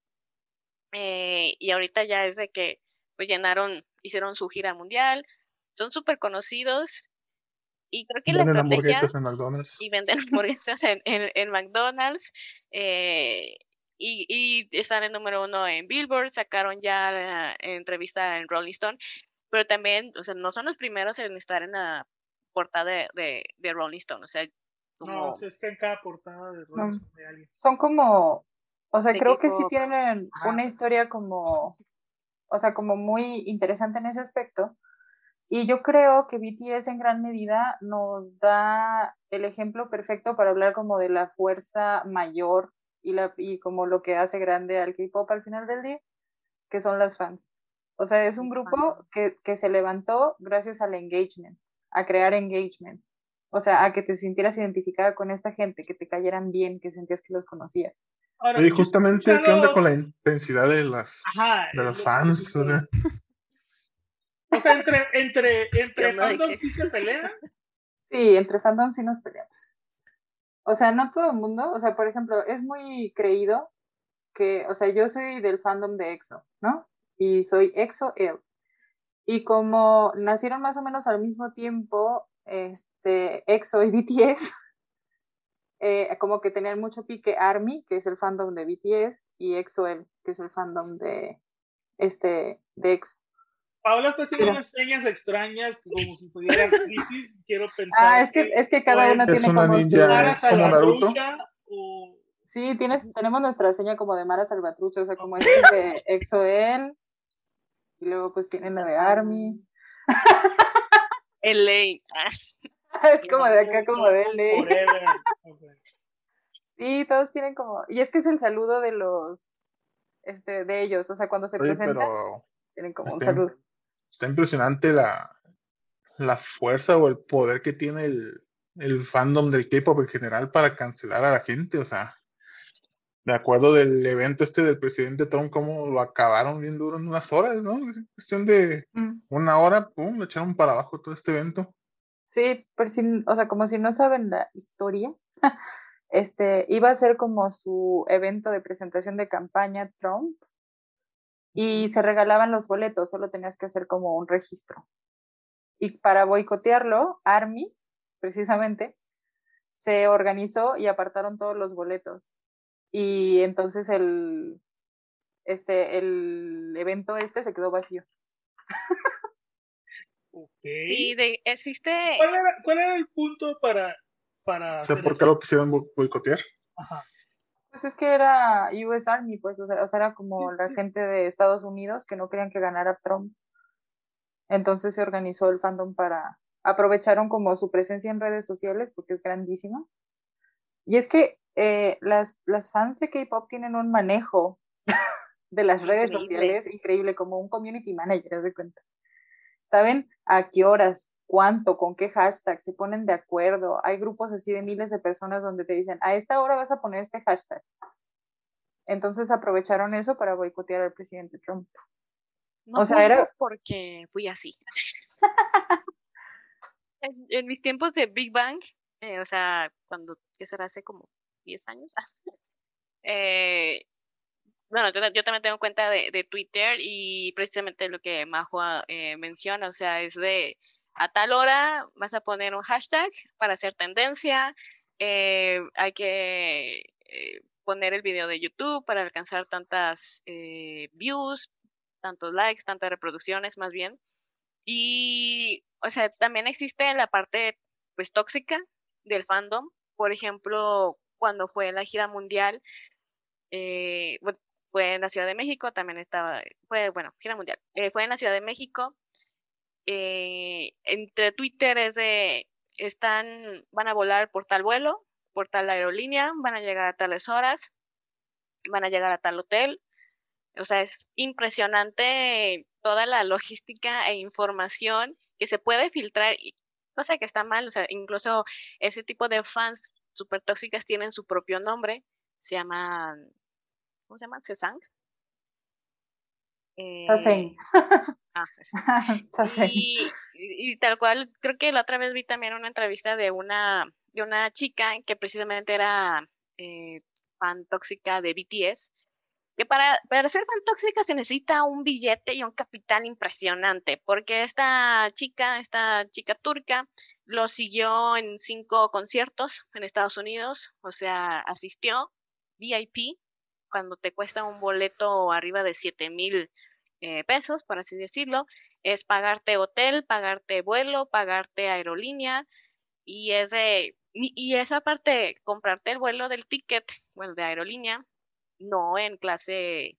Eh, y ahorita ya es de que pues llenaron, hicieron su gira mundial, son súper conocidos y creo que la Venden estrategia hamburguesas en McDonald's. y venden hamburguesas en, en, en McDonald's eh, y, y están en número uno en Billboard, sacaron ya la entrevista en Rolling Stone, pero también, o sea, no son los primeros en estar en la portada de, de, de Rolling Stone, o sea, como No, si es que en cada portada de Rolling No. Stone hay alguien. Son como, o sea, De creo que sí tienen Ajá. una historia como, o sea, como muy interesante en ese aspecto, Y yo creo que BTS en gran medida nos da el ejemplo perfecto para hablar como de la fuerza mayor y, la, y como lo que hace grande al K-Pop al final del día, que son las fans. O sea, es un grupo que, que se levantó gracias al engagement, a crear engagement. O sea, a que te sintieras identificada con esta gente, que te cayeran bien, que sentías que los conocías. Ahora, Y justamente, ¿qué onda con la intensidad de las Ajá, de que fans? O sea, O sea, entre, entre, entre fandom sí se pelean. Sí, entre fandom sí nos peleamos. O sea, no todo el mundo, o sea, por ejemplo, es muy creído que, o sea, yo soy del fandom de EXO, ¿no? Y soy EXO él. Y como nacieron más o menos al mismo tiempo, este, EXO y BTS, eh, como que tenían mucho pique ARMY, que es el fandom de BTS, y EXO-L, que es el fandom de, este, de EXO. Paola está haciendo unas señas extrañas como si pudiera. Quiero pensar. Ah, es que, es que cada una tiene una como ninja, su... Mara como Naruto. O Sí, tienes, tenemos nuestra seña como de Mara Salvatrucha, o sea, como esta es de EXO-L, y luego pues tienen la de ARMY. LA. Ah, es como de acá, como de LA. Sí, todos tienen como, y es que es el saludo de los, este, de ellos, o sea, cuando se Oye, presentan, pero tienen como un está, saludo. Está impresionante la, la fuerza o el poder que tiene el, el fandom del K-pop en general para cancelar a la gente. O sea, de acuerdo del evento este del presidente Trump, cómo lo acabaron bien duro en unas horas, ¿no? Es cuestión de Mm. una hora, pum, lo echaron para abajo todo este evento. Sí, pero si, o sea, como si no saben la historia, este, iba a ser como su evento de presentación de campaña Trump y se regalaban los boletos, solo tenías que hacer como un registro. Y para boicotearlo, Army, precisamente, se organizó y apartaron todos los boletos. Y entonces el, este, el evento este se quedó vacío. Ok. Sí, de, existe. ¿Cuál, era, cuál era el punto para, para O sea, hacer ¿por qué eso? lo quisieron bo- boicotear? Ajá. Pues es que era US Army, pues, o sea, o sea, era como la gente de Estados Unidos que no querían que ganara Trump. Entonces se organizó el fandom para, aprovecharon como su presencia en redes sociales, porque es grandísima. Y es que eh, las, las fans de K-pop tienen un manejo de las redes Increíble. sociales increíble, como un community manager, de cuenta. Saben a qué horas, cuánto, con qué hashtag, se ponen de acuerdo. Hay grupos así de miles de personas donde te dicen, a esta hora vas a poner este hashtag. Entonces aprovecharon eso para boicotear al presidente Trump. No o sea, era- porque fui así. en, en mis tiempos de Big Bang, eh, o sea, cuando, ¿qué será? Hace como 10 años. eh, bueno, yo, yo también tengo cuenta de, de Twitter y precisamente lo que Majo eh, menciona, o sea, es de a tal hora vas a poner un hashtag para hacer tendencia, eh, hay que eh, poner el video de YouTube para alcanzar tantas eh, views, tantos likes, tantas reproducciones más bien. Y, o sea, también existe la parte, pues, tóxica del fandom. Por ejemplo, cuando fue la gira mundial, eh, fue en la Ciudad de México, también estaba, fue, bueno, gira mundial, eh, fue en la Ciudad de México. Eh, entre Twitter es de, están, van a volar por tal vuelo, por tal aerolínea, van a llegar a tales horas, van a llegar a tal hotel. O sea, es impresionante toda la logística e información que se puede filtrar, cosa que está mal, o sea, incluso ese tipo de fans súper tóxicas tienen su propio nombre, se llaman, ¿cómo se llaman? ¿Cesang? Eh, ah, es- Sasen. y, y- y tal cual, creo que la otra vez vi también una entrevista de una, de una chica que precisamente era eh, fan tóxica de BTS, que para, para ser fan tóxica se necesita un billete y un capital impresionante, porque esta chica, esta chica turca, lo siguió en cinco conciertos en Estados Unidos, o sea, asistió VIP, cuando te cuesta un boleto arriba de 7 mil eh, pesos, por así decirlo, es pagarte hotel, pagarte vuelo, pagarte aerolínea, y es de, y, esa parte, comprarte el vuelo del ticket, bueno, de aerolínea, no en clase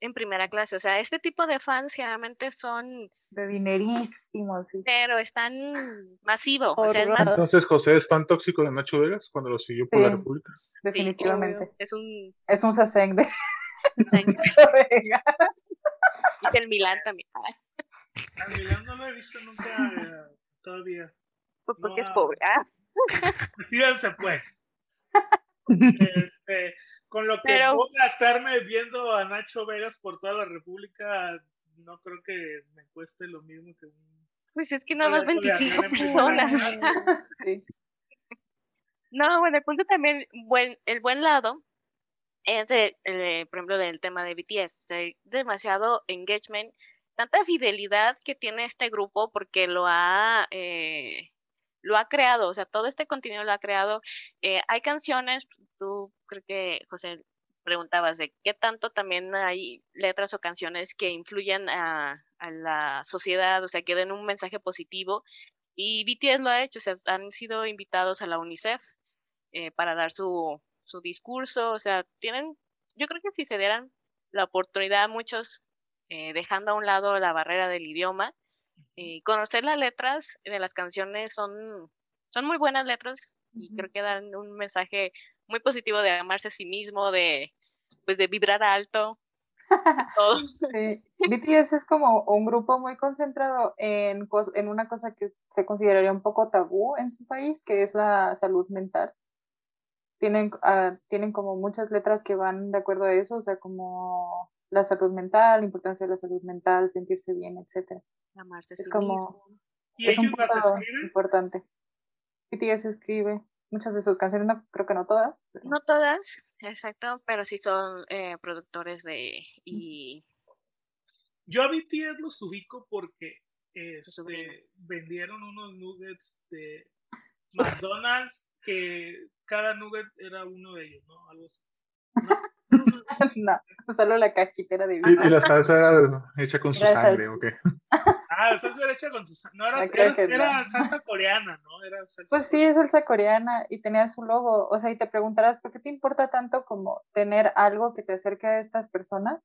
En primera clase, o sea, este tipo de fans generalmente son de dinerísimo, sí. Pero están masivos. O sea, es más... Entonces, José es fan tóxico de Nacho Vegas cuando lo siguió por Sí. la República. Definitivamente. Sí, es un Es un saseng de y del Milán también. Ay, A Milán no lo he visto nunca eh, todavía. Pues porque No, es pobre. Ah. Fíjense pues. Este, con lo que Pero- puedo gastarme viendo a Nacho Vegas por toda la República, no creo que me cueste lo mismo que un. Pues es que nada más boleto de 25 avión en personas. o Milán. sea. Sí. No, bueno, el punto también, buen, el buen lado es, de, eh, por ejemplo, del tema de BTS. Hay demasiado engagement, tanta fidelidad que tiene este grupo porque lo ha, eh, lo ha creado, o sea, todo este contenido lo ha creado. Eh, hay canciones, tú creo que, José, preguntabas de qué tanto también hay letras o canciones que influyen a, a la sociedad, o sea, que den un mensaje positivo. Y BTS lo ha hecho, o sea, han sido invitados a la UNICEF eh, para dar su, su discurso, o sea, tienen, yo creo que si se dieran la oportunidad, muchos eh, dejando a un lado la barrera del idioma, eh, conocer las letras de las canciones son, son muy buenas letras y creo que dan un mensaje muy positivo de amarse a sí mismo, de pues de vibrar alto. Sí. BTS es como un grupo muy concentrado en, en una cosa que se consideraría un poco tabú en su país, que es la salud mental. Tienen, ah, tienen como muchas letras que van de acuerdo a eso, o sea, como la salud mental, la importancia de la salud mental, sentirse bien. Amarse a Es como. ¿Y es un punto importante. BTS escribe muchas de sus canciones, no, creo que no todas, pero No todas, exacto, pero sí son eh, productores de y Yo a BTS los ubico porque este, vendieron unos nuggets de McDonald's que cada nugget era uno de ellos, ¿no? Algo así. no, solo la cachitera de Y, y la salsa era hecha con su Era sangre, salsa. ¿o qué? Ah, la salsa era hecha con sus... No, era, era, era no. salsa coreana, ¿no? Era salsa Pues sí, es salsa coreana y tenía su logo. O sea, y te preguntarás, ¿por qué te importa tanto como tener algo que te acerque a estas personas?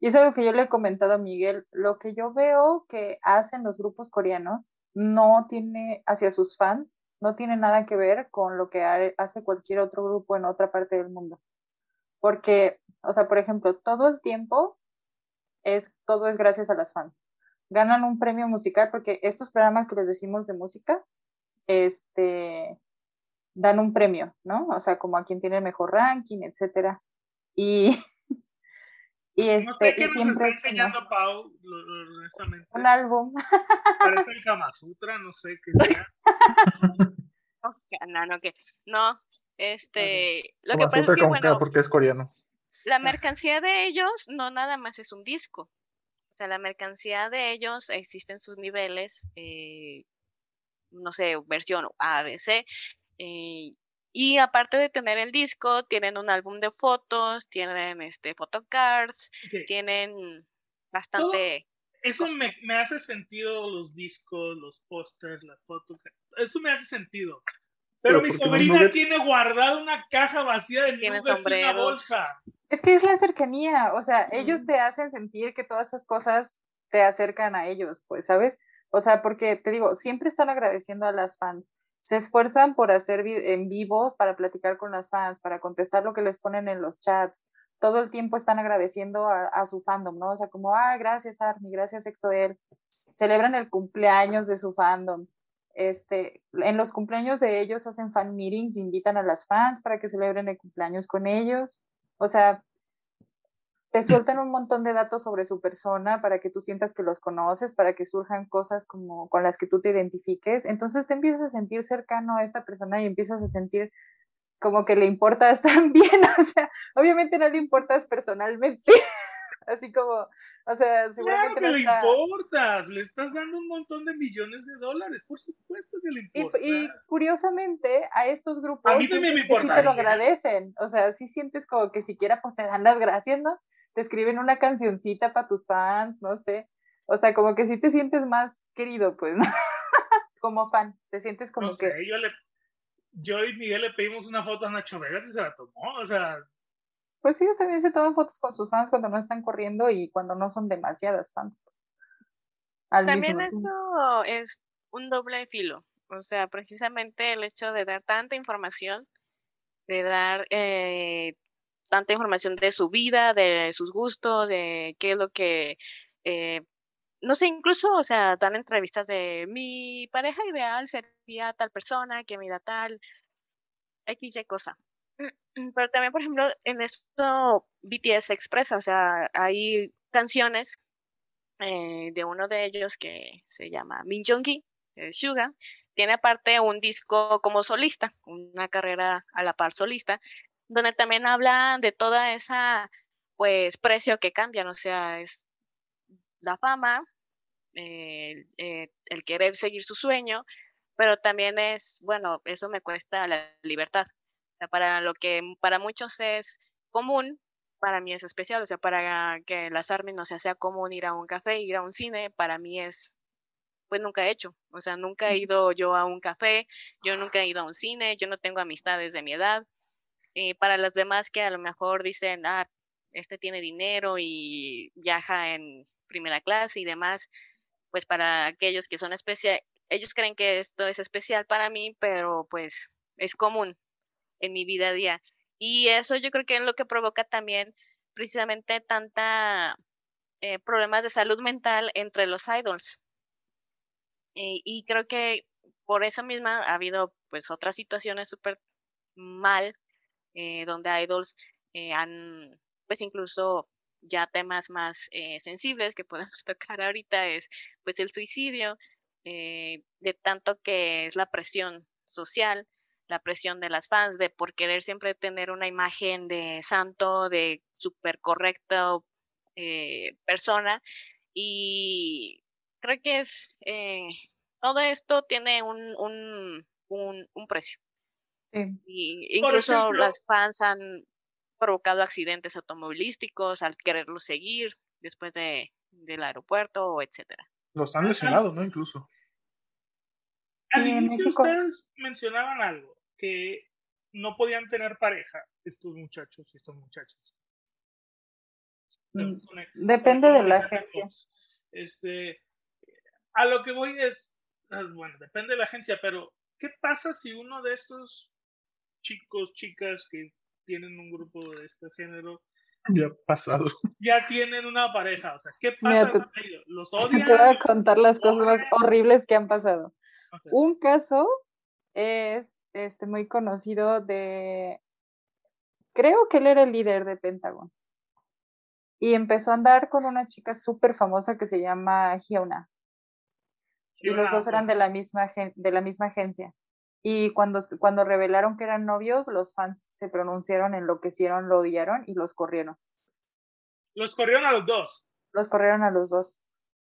Y es algo que yo le he comentado a Miguel. Lo que yo veo que hacen los grupos coreanos no tiene hacia sus fans, no tiene nada que ver con lo que ha- hace cualquier otro grupo en otra parte del mundo. Porque, o sea, por ejemplo, todo el tiempo es, todo es gracias a las fans. Ganan un premio musical porque estos programas que les decimos de música, este, dan un premio, ¿no? O sea, como a quien tiene el mejor ranking, etcétera. Y, y No sé este, qué nos está enseñando Pau, lo- lo- honestamente. un álbum. Parece el Kama Sutra, no sé qué sea. No, no, que no, este, lo que pasa es que con bueno, K porque es coreano. la mercancía de ellos no nada más es un disco. O sea, la mercancía de ellos existen sus niveles, eh, no sé, versión A, B, C, eh, Y aparte de tener el disco, tienen un álbum de fotos, tienen este photocards, tienen bastante... Eso me, me, hace sentido los discos, los pósters, las fotos. Eso me hace sentido. Pero, mi sobrina tiene guardada una caja vacía de nuggets en una bolsa. Es que es la cercanía, o sea, ellos te hacen sentir que todas esas cosas te acercan a ellos, pues, ¿sabes? O sea, porque te digo, siempre están agradeciendo a las fans. Se esfuerzan por hacer en vivos, para platicar con las fans, para contestar lo que les ponen en los chats. Todo el tiempo están agradeciendo a, su fandom, ¿no? O sea, como, ah, gracias Army, gracias Exoel. Celebran el cumpleaños de su fandom. Este, en los cumpleaños de ellos hacen fan meetings, invitan a las fans para que celebren el cumpleaños con ellos. O sea, te sueltan un montón de datos sobre su persona para que tú sientas que los conoces, para que surjan cosas como con las que tú te identifiques. Entonces te empiezas a sentir cercano a esta persona y empiezas a sentir como que le importas también. O sea, obviamente no le importas personalmente, Así como, o sea, seguramente claro que le importas, le estás dando un montón de millones de dólares, por supuesto que le importa. Y, curiosamente, a estos grupos a mí también me importa. Sí te lo agradecen, o sea, si sientes como que siquiera pues te dan las gracias, ¿no? Te escriben una cancioncita para tus fans, no sé, o sea, como que sí te sientes más querido, pues, ¿no? como fan, te sientes como no que... Sé, yo, le, yo y Miguel le pedimos una foto a Nacho Vegas y se la tomó, o sea pues ellos también se toman fotos con sus fans cuando no están corriendo y cuando no son demasiadas fans. también eso es un doble filo. O sea, precisamente el hecho de dar tanta información, de dar eh, tanta información de su vida, de sus gustos, de qué es lo que, eh, no sé, incluso, o sea, dan entrevistas de mi pareja ideal sería tal persona, que me da tal, X de cosa. Mm, pero también, por ejemplo, en esto BTS expresa, o sea, hay canciones eh, de uno de ellos que se llama Min Jong-gi, Suga, tiene aparte un disco como solista, una carrera a la par solista, donde también habla de toda esa, pues, precio que cambian, o sea, es la fama, eh, el querer seguir su sueño, pero también es, bueno, eso me cuesta la libertad, sea, para lo que para muchos es común, para mí es especial. O sea, para que las armes no sea, sea común ir a un café, ir a un cine, para mí es, pues nunca he hecho. O sea, nunca he ido yo a un café, yo nunca he ido a un cine, yo no tengo amistades de mi edad. Y para los demás que a lo mejor dicen, ah, este tiene dinero y viaja en primera clase y demás, pues para aquellos que son especiales, ellos creen que esto es especial para mí, pero pues es común en mi vida a día. Y eso yo creo que es lo que provoca también precisamente tanta eh, problemas de salud mental entre los idols. Eh, y creo que por eso misma ha habido pues otras situaciones súper mal eh, donde idols han pues incluso ya temas más sensibles que podemos tocar ahorita es pues el suicidio de tanto que es la presión social la presión de las fans, de por querer siempre tener una imagen de santo, de súper correcta eh, persona. Y creo que es, eh, todo esto tiene un, un, un, precio. Y incluso las fans han provocado accidentes automovilísticos al quererlo seguir después de, del aeropuerto, etcétera. Los han lesionado, ¿no? Incluso. Al inicio ustedes mencionaban algo que no podían tener pareja estos muchachos y estas muchachas. Mm, depende de la agencia. Este, a lo que voy es, bueno, depende de la agencia, pero ¿qué pasa si uno de estos chicos, chicas que tienen un grupo de este género ya pasado. Ya tienen una pareja, o sea, ¿qué pasa con ellos? ¿Los odian? Te voy a contar las cosas más horribles que han pasado. Un caso es este, muy conocido de, creo que él era el líder de Pentagon. Y empezó a andar con una chica súper famosa que se llama Hyuna. Y los dos eran de la misma, de la misma agencia. Y cuando, cuando revelaron que eran novios, los fans se pronunciaron, enloquecieron, lo odiaron y los corrieron. Los corrieron a los dos. Los corrieron a los dos.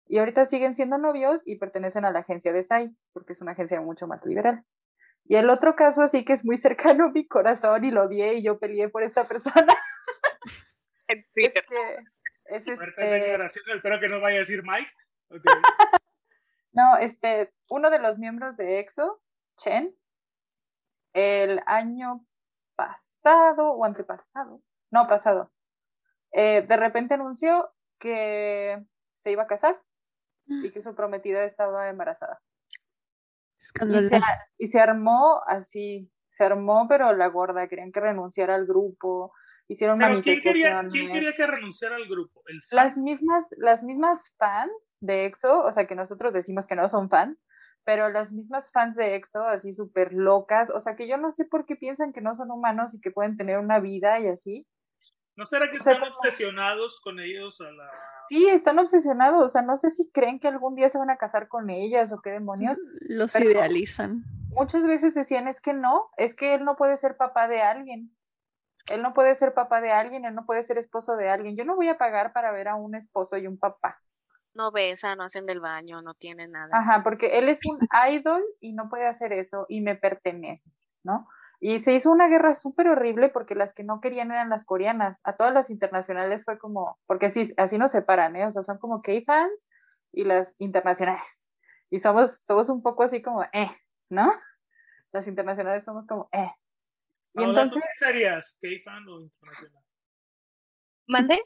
Y ahorita siguen siendo novios y pertenecen a la agencia de SAI, porque es una agencia mucho más liberal. Y el otro caso así que es muy cercano a mi corazón y lo odié y yo peleé por esta persona. es que es este... Espero que no vaya a decir Mike. no, este, uno de los miembros de EXO, Chen, el año pasado o antepasado, no pasado, eh, de repente anunció que se iba a casar y que su prometida estaba embarazada. Y se, y se, armó así, se armó, pero la gorda, querían que renunciara al grupo, hicieron pero ¿quién quería, ¿Quién quería que renunciara al grupo? las, mismas, las mismas fans de EXO, o sea, que nosotros decimos que no son fans, pero las mismas fans de EXO, así súper locas, o sea, que yo no sé por qué piensan que no son humanos y que pueden tener una vida y así. ¿No será que están obsesionados con ellos? A la... Sí, están obsesionados, o sea, no sé si creen que algún día se van a casar con ellas o qué demonios. Los idealizan. Muchas veces decían, es que no, es que él no puede ser papá de alguien. Él no puede ser papá de alguien, él no puede ser esposo de alguien. Yo no voy a pagar para ver a un esposo y un papá no besan, no hacen del baño, no tienen nada. Ajá, porque él es un idol y no puede hacer eso y me pertenece, ¿no? Y se hizo una guerra súper horrible porque las que no querían eran las coreanas. A todas las internacionales fue como, porque así, así nos separan, ¿eh? O sea, son como K-fans y las internacionales. Y somos, somos un poco así como, eh, ¿no? Las internacionales somos como, eh. Y entonces... ¿Tú serías K-fan o internacional? ¿Mande?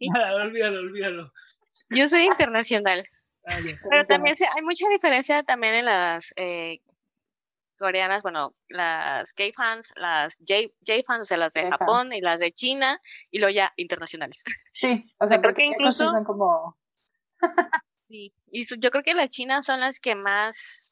olvídalo, olvídalo. Yo soy internacional. Ah, Pero también hay mucha diferencia también en las eh, coreanas, bueno, las K-fans, las J-fans, o sea, las de Japón y las de China, y luego ya internacionales. Sí, o sea, porque, incluso son como... sí, y yo creo que las chinas son las que más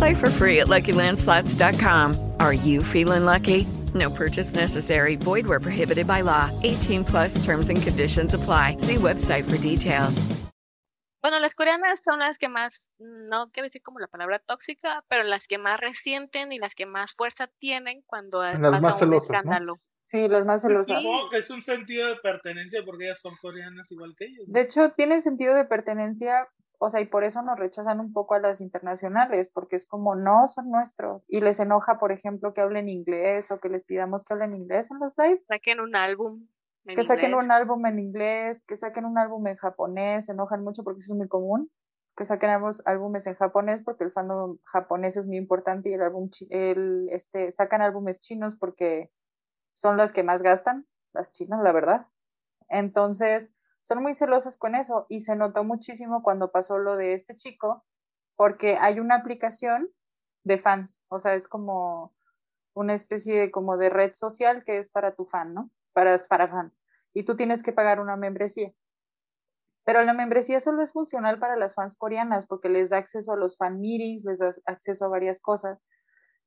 Play for free at LuckyLandSlots.com. Are you feeling lucky? No purchase necessary. Void where prohibited by law. 18 plus terms and conditions apply. See website for details. Bueno, las coreanas son las que más, no quiero decir como la palabra tóxica, pero las que más resienten y las que más fuerza tienen cuando las pasa más un escándalo. Sí, las más celosas. Supongo que es un sentido de pertenencia porque ellas son coreanas igual que ellos. De hecho, tiene sentido de pertenencia o sea, y por eso nos rechazan un poco a las internacionales, porque es como, no, son nuestros. Y les enoja, por ejemplo, que hablen inglés o que les pidamos que hablen inglés en los lives. Saquen un álbum. que saquen un álbum en inglés, que saquen un álbum en japonés, se enojan mucho porque eso es muy común. Que saquen álbumes en japonés porque el fandom japonés es muy importante y el álbum, el, este, sacan álbumes chinos porque son los que más gastan, las chinas, la verdad. Entonces, son muy celosas con eso y se notó muchísimo cuando pasó lo de este chico, porque hay una aplicación de fans, o sea, es como una especie de, como de red social que es para tu fan, ¿no? Para, para fans. Y tú tienes que pagar una membresía. Pero la membresía solo es funcional para las fans coreanas porque les da acceso a los fan meetings, les da acceso a varias cosas.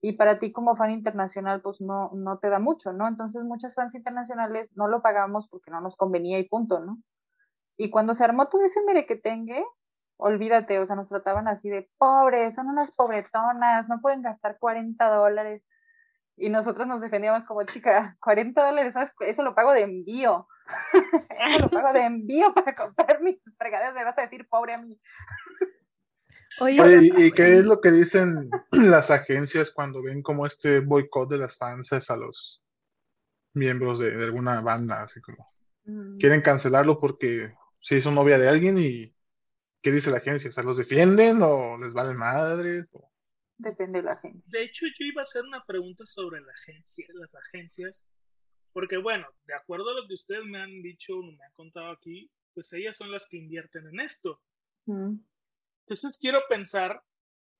Y para ti como fan internacional, pues no, no te da mucho, ¿no? Entonces muchas fans internacionales no lo pagamos porque no nos convenía y punto, ¿no? Y cuando se armó todo ese merequetengue, olvídate, o sea, nos trataban así de pobres, son unas pobretonas, no pueden gastar 40 dólares. Y nosotros nos defendíamos como chica, 40 dólares, ¿sabes? Eso lo pago de envío. eso lo pago de envío para comprar mis fregaderas. Me vas a decir pobre a mí. Oye, ¿y qué es lo que dicen las agencias cuando ven como este boicot de las fans a los miembros de, de alguna banda? Así como Mm. quieren cancelarlo porque se hizo novia de alguien y ¿qué dice la agencia? ¿O sea, los defienden o les valen madres? O... Depende de la agencia. De hecho, yo iba a hacer una pregunta sobre la agencia, las agencias, porque bueno, de acuerdo a lo que ustedes me han dicho, me han contado aquí, pues ellas son las que invierten en esto. Mm. Entonces quiero pensar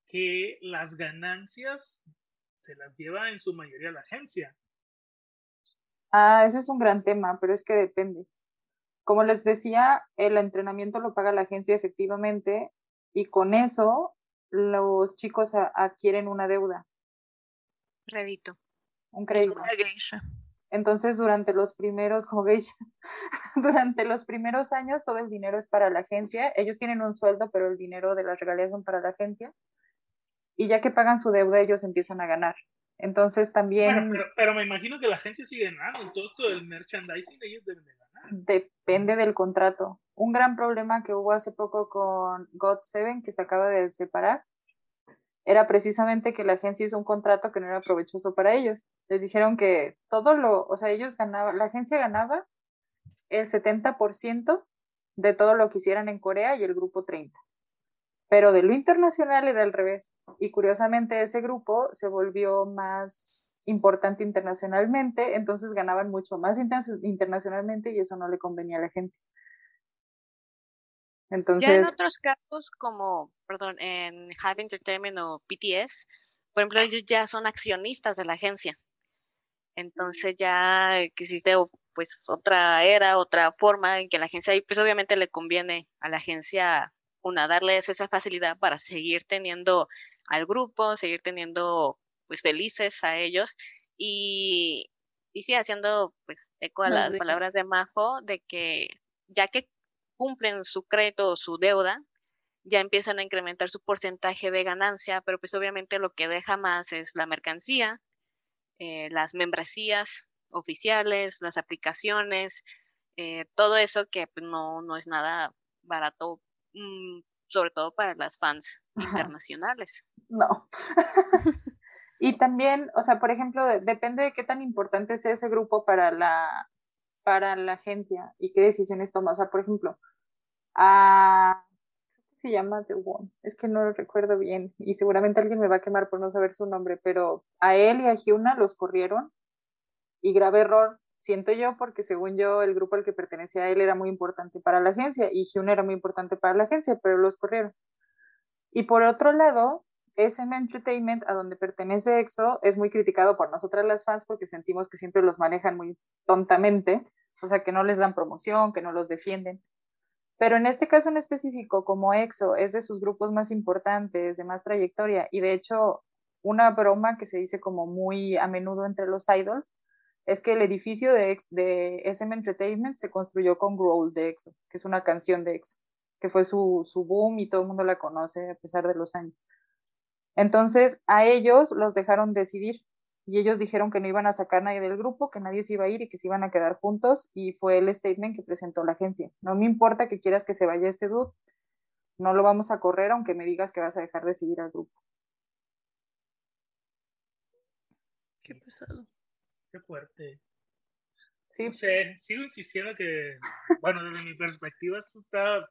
que las ganancias se las lleva en su mayoría la agencia. Ah, ese es un gran tema, pero es que depende. Como les decía, el entrenamiento lo paga la agencia efectivamente y con eso los chicos adquieren una deuda, Crédito. un crédito. Una geisha. Entonces, durante los primeros, como geisha, durante los primeros años, todo el dinero es para la agencia. Ellos tienen un sueldo, pero el dinero de las regalías son para la agencia. Y ya que pagan su deuda, ellos empiezan a ganar. Entonces, también Bueno, pero, pero me imagino que la agencia sigue ganando, todo esto del merchandising ellos deben de ganar. Depende del contrato. Un gran problema que hubo hace poco con God Seven, que se acaba de separar, era precisamente que la agencia hizo un contrato que no era provechoso para ellos. Les dijeron que todo lo, o sea, ellos ganaban, la agencia ganaba el 70% de todo lo que hicieran en Corea y el grupo 30%. Pero de lo internacional era al revés. Y curiosamente ese grupo se volvió más importante internacionalmente, entonces ganaban mucho más inter- internacionalmente y eso no le convenía a la agencia. Ya en Entonces, otros casos, como, perdón, en Hive Entertainment o PTS, por ejemplo, ellos ya son accionistas de la agencia. Entonces ya existe pues otra era, otra forma en que la agencia, y pues obviamente le conviene a la agencia, una, darles esa facilidad para seguir teniendo al grupo, seguir teniendo pues felices a ellos y, y sí, haciendo pues eco a las palabras de Majo, de que ya que cumplen su crédito o su deuda, ya empiezan a incrementar su porcentaje de ganancia, pero pues obviamente lo que deja más es la mercancía, eh, las membresías oficiales, las aplicaciones, eh, todo eso que pues, no, no es nada barato, mm, sobre todo para las fans Ajá. internacionales. no. y también, o sea, por ejemplo, de- depende de qué tan importante sea ese grupo para la, para la agencia y qué decisiones toma. O sea, por ejemplo, a, ¿cómo se llama The One? Es que no lo recuerdo bien y seguramente alguien me va a quemar por no saber su nombre, pero a él y a Hyuna los corrieron y grave error, siento yo, porque según yo el grupo al que pertenecía a él era muy importante para la agencia y Hyuna era muy importante para la agencia, pero los corrieron. Y por otro lado, SM Entertainment, a donde pertenece EXO, es muy criticado por nosotras las fans porque sentimos que siempre los manejan muy tontamente, o sea, que no les dan promoción, que no los defienden. Pero en este caso en específico, como EXO es de sus grupos más importantes, de más trayectoria, y de hecho una broma que se dice como muy a menudo entre los idols, es que el edificio de, SM Entertainment se construyó con Growl de EXO, que es una canción de EXO, que fue su, su boom y todo el mundo la conoce a pesar de los años. Entonces a ellos los dejaron decidir y ellos dijeron que no iban a sacar nadie del grupo, que nadie se iba a ir y que se iban a quedar juntos y fue el statement que presentó la agencia. No me importa que quieras que se vaya este dude, no lo vamos a correr aunque me digas que vas a dejar de seguir al grupo. Qué pesado. Qué fuerte. Sí. No sé, sigo insistiendo que, bueno, desde mi perspectiva, esto está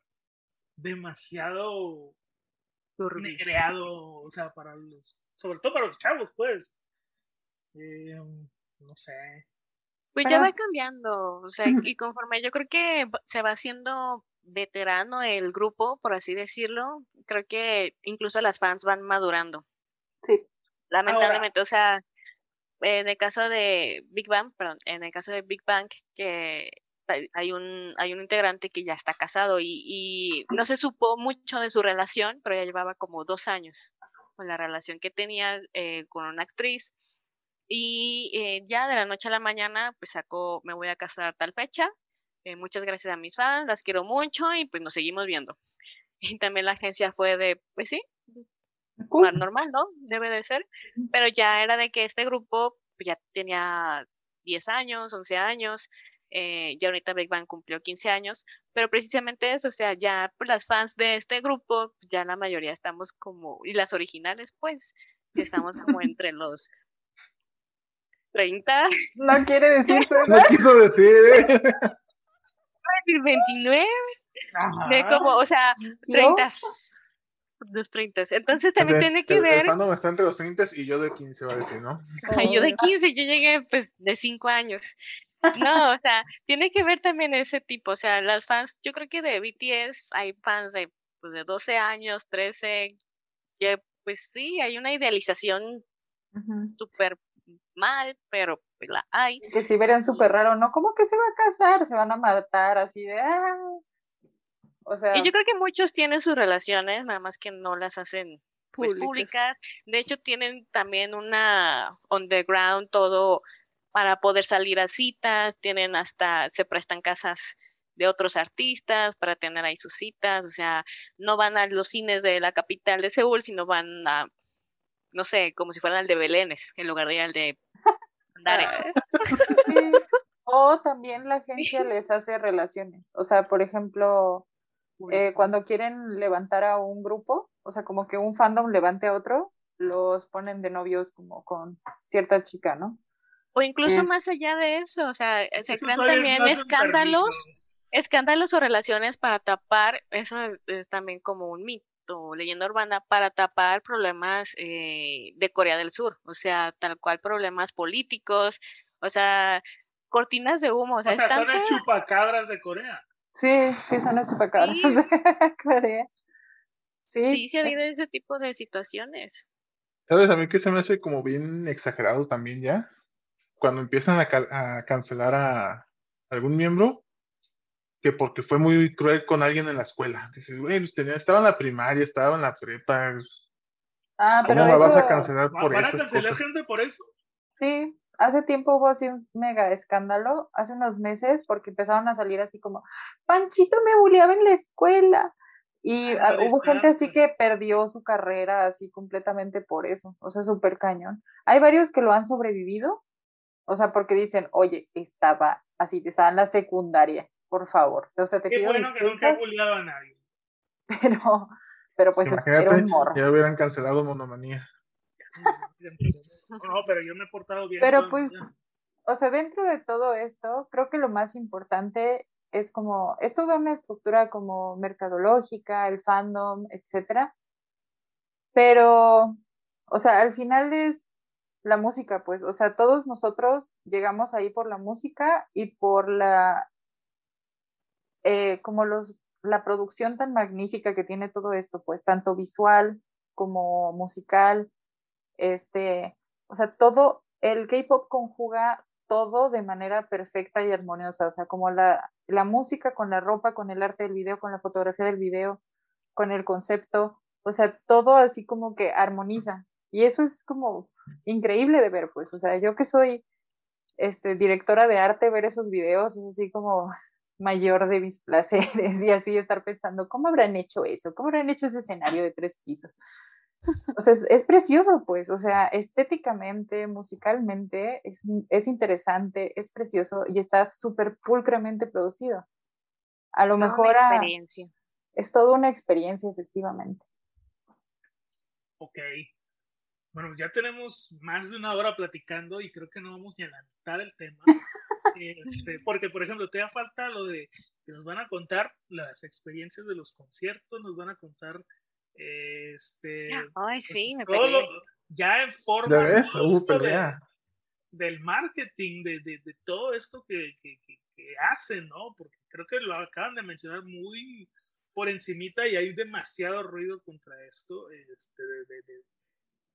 demasiado negreado, o sea, para los, sobre todo para los chavos, pues. Eh, no sé. Pues ya va cambiando, o sea, y conforme yo creo que se va haciendo veterano el grupo, por así decirlo, creo que incluso las fans van madurando. Sí. Lamentablemente, o sea, en el caso de Big Bang, perdón, en el caso de Big Bang, que hay- un, hay un integrante que ya está casado y, y no se supo mucho de su relación, pero ya llevaba como dos años con la relación que tenía eh, con una actriz. Y eh, ya de la noche a la mañana, pues sacó, me voy a casar tal fecha. eh, muchas gracias a mis fans, las quiero mucho y pues nos seguimos viendo. Y también la agencia fue de, pues sí, normal, ¿no? Debe de ser. Pero ya era de que este grupo pues ya tenía 10 años, 11 años, eh, ya ahorita Big Bang cumplió 15 años, pero precisamente eso, o sea, ya pues, las fans de este grupo, ya la mayoría estamos como, y las originales pues, estamos como entre los 30. No quiere decir No quiso decir, ¿eh? decir 29, de Ajá. como, o sea, 30, los 30. Entonces también tiene que el, ver, fandom está entre los 30 y yo de 15, va a decir, ¿no? Ay, yo de 15, yo llegué pues de 5 años. No, o sea, tiene que ver también ese tipo, o sea, las fans, yo creo que de BTS hay fans de, pues, de 12 años, 13, que pues sí, hay una idealización Ujú. súper mal, pero pues la hay. Que si verán súper raro, ¿no? ¿Cómo que se va a casar? Se van a matar así de. Ah. O sea, Y yo creo que muchos tienen sus relaciones, nada más que no las hacen pues Públicas. públicas. De hecho, tienen también una underground todo para poder salir a citas, tienen hasta, se prestan casas de otros artistas para tener ahí sus citas, o sea, no van a los cines de la capital de Seúl, sino van a, no sé, como si fueran al de Belénes, en lugar de ir al de Andares. Sí. O también la agencia les hace relaciones. O sea, por ejemplo, eh, cuando quieren levantar a un grupo, o sea, como que un fandom levante a otro, los ponen de novios como con cierta chica, ¿no? O incluso Es- más allá de eso, o sea, se Eso crean es también escándalos, escándalos o relaciones para tapar, eso es, es también como un mito, leyenda urbana, para tapar problemas eh, de Corea del Sur, o sea, tal cual problemas políticos, o sea, cortinas de humo, o sea, O sea, son tanta... chupacabras de Corea. Sí, sí, son los chupacabras Sí. de Corea. Sí, Sí, sí ha habido es- ese tipo de situaciones. ¿Sabes a mí que se me hace como bien exagerado también ya? Cuando empiezan a, cancelar a algún miembro, que porque fue muy cruel con alguien en la escuela. Dices, güey, pues tenía- estaba en la primaria, estaba en la prepa. Ah, ¿Cómo pero me vas a eso- cancelar ¿Va- por ¿Van a cancelar cosas? gente por eso? Sí, hace tiempo hubo así un mega escándalo, hace unos meses, porque empezaron a salir así como, Panchito me bulleaba en la escuela. Y ah, Ándale, hubo gente así que perdió su carrera así completamente por eso, o sea, súper cañón. Hay varios que lo han sobrevivido, o sea, porque dicen, oye, estaba así, estaba en la secundaria, por favor. O sea, te Qué pido bueno que nunca he disculpas, bulleado a nadie. pero, pero pues es- era un morro. ya hubieran cancelado Monomanía. No, pero yo me he portado bien. Pero pues, o sea, dentro de todo esto, creo que lo más importante es como, es toda una estructura como mercadológica, el fandom, etcétera. Pero, o sea, al final es la música, pues, o sea, todos nosotros llegamos ahí por la música y por la, eh, como los, la producción tan magnífica que tiene todo esto, pues, tanto visual como musical, este, o sea, todo, el K-pop conjuga todo de manera perfecta y armoniosa, o sea, como la, la música con la ropa, con el arte del video, con la fotografía del video, con el concepto, o sea, todo así como que armoniza. Y eso es como increíble de ver, pues, o sea, yo que soy este, directora de arte, ver esos videos es así como mayor de mis placeres y así estar pensando, ¿cómo habrán hecho eso? ¿Cómo habrán hecho ese escenario de tres pisos? O sea, es, es precioso, pues, o sea, estéticamente, musicalmente, es, es interesante, es precioso y está súper pulcramente producido. A lo Toda una mejor a- experiencia. es toda una experiencia, efectivamente. Ok. Bueno, pues ya tenemos más de una hora platicando y creo que no vamos ni a la mitad del tema. Este, porque, por ejemplo, te da falta lo de que nos van a contar las experiencias de los conciertos, nos van a contar este Ay, sí, me todo lo- ya en forma de- del marketing, de, de, de todo esto que, que, que- que hacen, ¿no? Porque creo que lo acaban de mencionar muy por encimita y hay demasiado ruido contra esto. Este, de,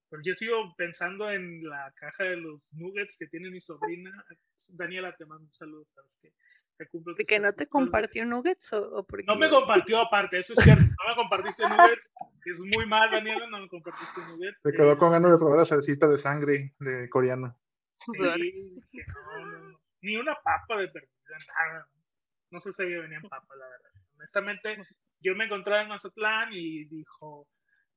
de- pues yo sigo pensando en la caja de los nuggets que tiene mi sobrina. Daniela, te mando un saludo, sabes que te cumplo ¿Porque no te 14 compartió nuggets o, o porque No me compartió aparte, eso es cierto. No me compartiste nuggets. Es muy mal, Daniela, no me compartiste nuggets. Se quedó con ganas de probar la salsita de sangre de coreano. Sí, que no, no, no. Ni una papa de perdida, nada. No sé si había venía en papa, la verdad. Honestamente, yo me encontraba en Mazatlán y dijo,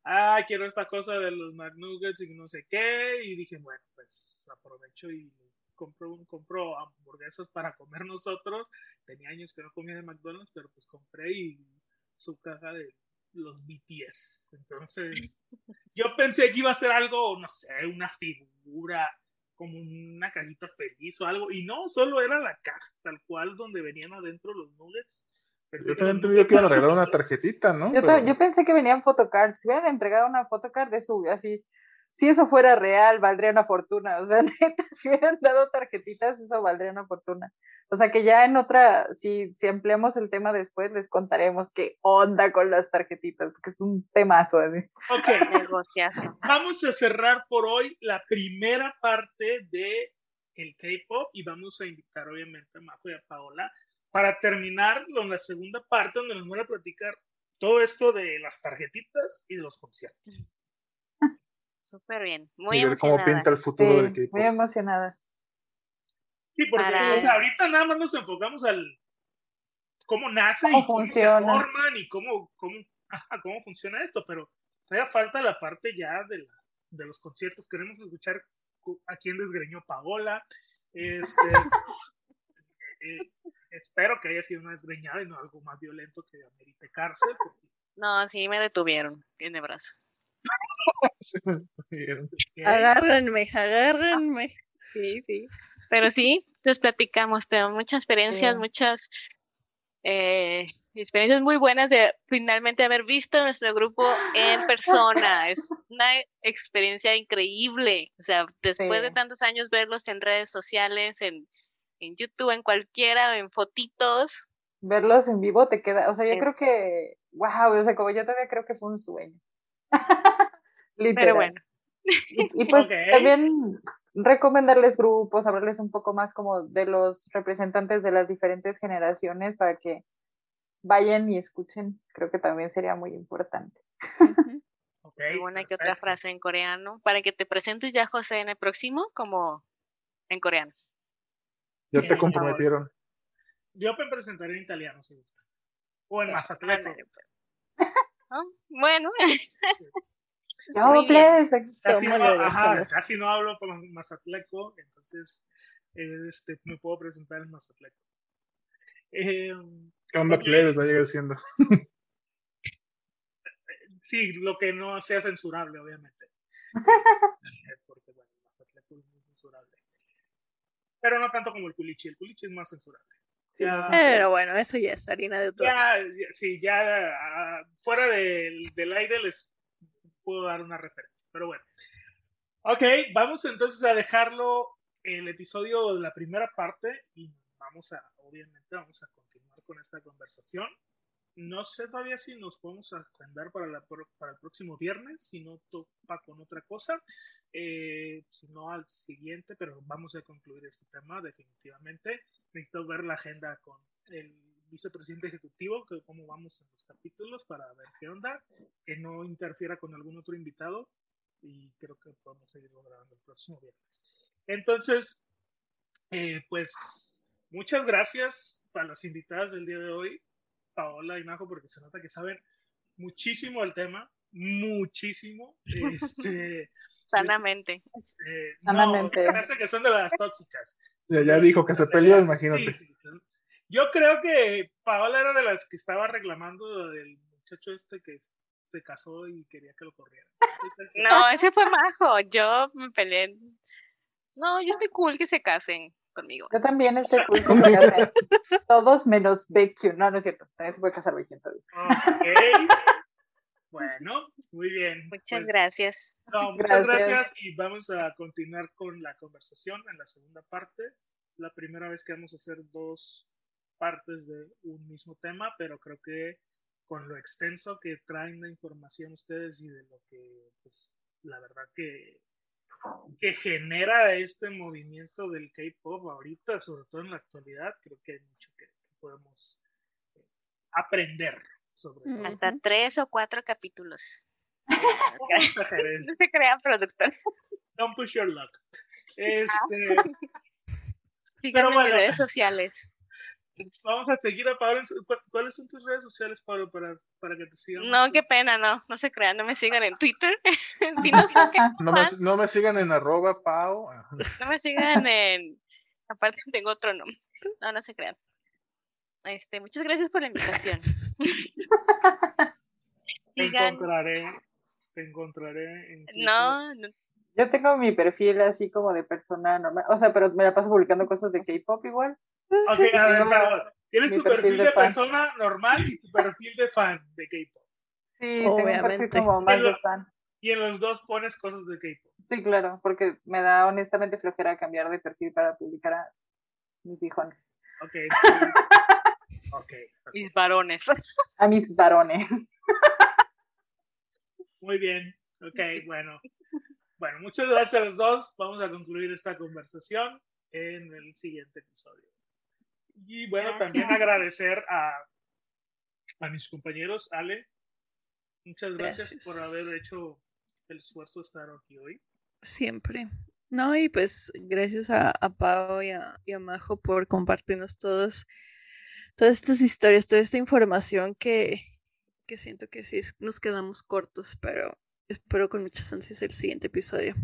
ah, quiero esta cosa de los McNuggets y no sé qué, y dije, bueno, pues aprovecho y compro, un, compro hamburguesas para comer nosotros. Tenía años que no comía de McDonald's, pero pues compré y su caja de los BTS. Entonces, yo pensé que iba a ser algo, no sé, una figura, como una cajita feliz o algo, y no, solo era la caja, tal cual, donde venían adentro los nuggets. Yo también entendí que iban a regalar una tarjetita, ¿no? Yo, yo, pensé que venían photocards. Si hubieran entregado una photocard de su, así, si eso fuera real, valdría una fortuna. O sea, neta, si hubieran dado tarjetitas, eso valdría una fortuna. O sea, que ya en otra, si, si ampliamos el tema después, les contaremos qué onda con las tarjetitas, porque es un temazo. Así. Ok, vamos a cerrar por hoy la primera parte de el K-pop y vamos a invitar obviamente a Majo y a Paola para terminar con la segunda parte donde nos van a platicar todo esto de las tarjetitas y de los conciertos. Súper bien, muy y ver cómo pinta el futuro Sí, del muy emocionada. Sí, porque Para- o sea, ahorita nada más nos enfocamos al cómo nace Cómo y cómo funciona. se forman y cómo, cómo, ajá, cómo funciona esto, pero todavía falta la parte ya de, los conciertos. Queremos escuchar cu- a quién desgreñó Paola. Este, eh, espero que haya sido una desgreñada y no algo más violento que amerite cárcel. porque- No, sí me detuvieron en el brazo. Agárrenme, agárrenme. Sí, sí. Pero sí, les platicamos, tengo muchas experiencias, Sí. muchas eh, experiencias muy buenas de finalmente haber visto nuestro grupo en persona. Es una experiencia increíble. O sea, después de tantos años verlos en redes sociales, en, en YouTube, en cualquiera, en fotitos. Verlos en vivo te queda, o sea, yo creo que, wow, o sea, como yo todavía creo que fue un sueño. Literal. Pero bueno, Y, y pues también recomendarles grupos, hablarles un poco más como de los representantes de las diferentes generaciones para que vayan y escuchen. Creo que también sería muy importante. ujú, Ok, alguna que otra frase en coreano, para que te presentes ya, José, en el próximo, como en coreano. Ya te comprometieron. Yo me presentaré en italiano si gusta. O en pues. Ah, Bueno, Yo, plebes, casi no, ajá, casi no hablo con Mazatleco, entonces este, me puedo presentar en Mazatleco. Eh, ¿Qué onda, plebes? Va a llegar siendo. Sí, lo que no sea censurable, obviamente. Eh, Porque, bueno, Mazatleco es muy censurable. Pero no tanto como el culichi. El culichi es más censurable. Sí, Ya-. Pero bueno, eso ya es harina de otro Ya, ya- sí, ya ah, fuera del, del aire les puedo dar una referencia. Pero bueno. Ok, vamos entonces a dejarlo el episodio de la primera parte y vamos a, obviamente, vamos a continuar con esta conversación. No sé todavía si nos podemos agendar para, la, para el próximo viernes, si no topa con otra cosa, eh, si no al siguiente, pero vamos a concluir este tema definitivamente. Necesito ver la agenda con el vicepresidente ejecutivo, que cómo vamos en los capítulos para ver qué onda, que no interfiera con algún otro invitado y creo que podemos seguirlo grabando el próximo viernes. Entonces, eh, pues muchas gracias a las invitadas del día de hoy, Paola y Majo, porque se nota que saben muchísimo el tema, muchísimo. Este, sanamente. eh, Sanamente. No, se me hace que son de las tóxicas. Ya, ya dijo que se peleó, imagínate. Sí, sí, sí. Yo creo que Paola era de las que estaba reclamando del muchacho este que se casó y quería que lo corrieran. No, ese fue Majo. Yo me peleé. No, yo estoy cool que se casen conmigo. Yo también estoy. Todos menos BQ. No, no es cierto. También se puede casar BQ todavía. Ok. Bueno, muy bien. Muchas Pues, gracias. No, muchas Gracias. gracias y vamos a continuar con la conversación en la segunda parte. La primera vez que vamos a hacer dos partes de un mismo tema, pero creo que con lo extenso que traen la información ustedes y de lo que, pues, la verdad que, que genera este movimiento del K-pop ahorita, sobre todo en la actualidad, creo que hay mucho que, que podemos eh, aprender sobre Mm. Hasta tres o cuatro capítulos. No se crea productor. Don't push your luck. Este, Síganme en bueno. redes sociales. Vamos a seguir a Pablo. en su- ¿cu- ¿Cuáles son tus redes sociales, Pablo, para, para que te sigan? No, qué pena, no, no se crean, no me sigan en Twitter. si no son que- No me, no me sigan en arroba. Ajá. no me sigan en. Aparte tengo otro nombre. No, no se crean. Este, muchas gracias por la invitación. Te encontraré. Te encontraré en Twitter. No, no, Yo tengo mi perfil así como de persona normal, o sea, pero me la paso publicando cosas de K-pop igual. Ok, a ver, pero tienes tu perfil de, persona normal y tu perfil de fan de K-pop. Sí, Obviamente. como más de fan. Y en los dos pones cosas de K-pop. Sí, claro, porque me da honestamente flojera cambiar de perfil para publicar a mis viejones, Ok. sí. ok. mis varones. a mis varones. Muy bien. Ok, bueno. Bueno, muchas gracias a los dos. Vamos a concluir esta conversación en el siguiente episodio. Y bueno, también agradecer a, a mis compañeros, Ale. Muchas gracias, por haber hecho el esfuerzo de estar aquí hoy. Siempre. No, y pues gracias a, a Pau y a, y a Majo por compartirnos todas, todas estas historias, toda esta información que, que siento que sí nos quedamos cortos, pero espero con muchas ansias el siguiente episodio.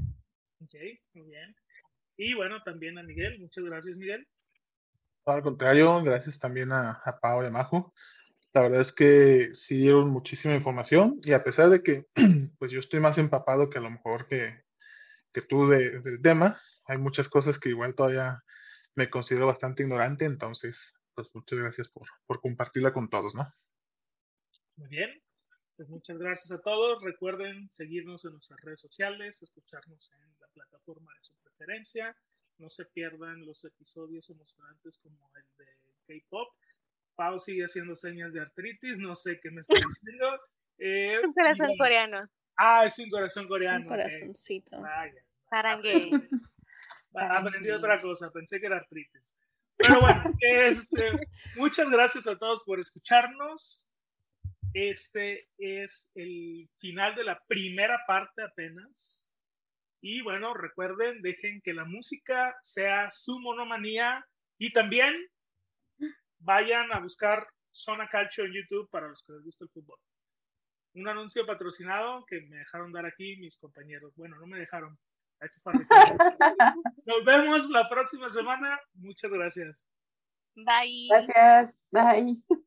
Ok, muy bien. Y bueno, también a Miguel. Muchas gracias, Miguel. Al contrario, gracias también a, a Pau y a Majo. La verdad es que sí dieron muchísima información y a pesar de que pues yo estoy más empapado que a lo mejor que, que tú de- del tema, hay muchas cosas que igual todavía me considero bastante ignorante, entonces pues muchas gracias por, por compartirla con todos, ¿no? Muy bien. Pues muchas gracias a todos. Recuerden seguirnos en nuestras redes sociales, escucharnos en la plataforma de su preferencia. No se pierdan los episodios emocionantes como el de K-pop. Pau sigue haciendo señas de artritis, no sé qué me está diciendo. Eh, Un corazón bueno, coreano. Ah, es un corazón coreano. Un corazoncito. Vaya, Sarangue. aprendí otra cosa, pensé que era artritis. Pero bueno, este, muchas gracias a todos por escucharnos. Este es el final de la primera parte apenas. Y bueno, recuerden, dejen que la música sea su monomanía y también vayan a buscar Zona Calcio en YouTube para los que les gusta el fútbol. Un anuncio patrocinado que me dejaron dar aquí mis compañeros. Bueno, no me dejaron. Eso fue arreglado. Nos vemos la próxima semana. Muchas gracias. Bye. Gracias, bye.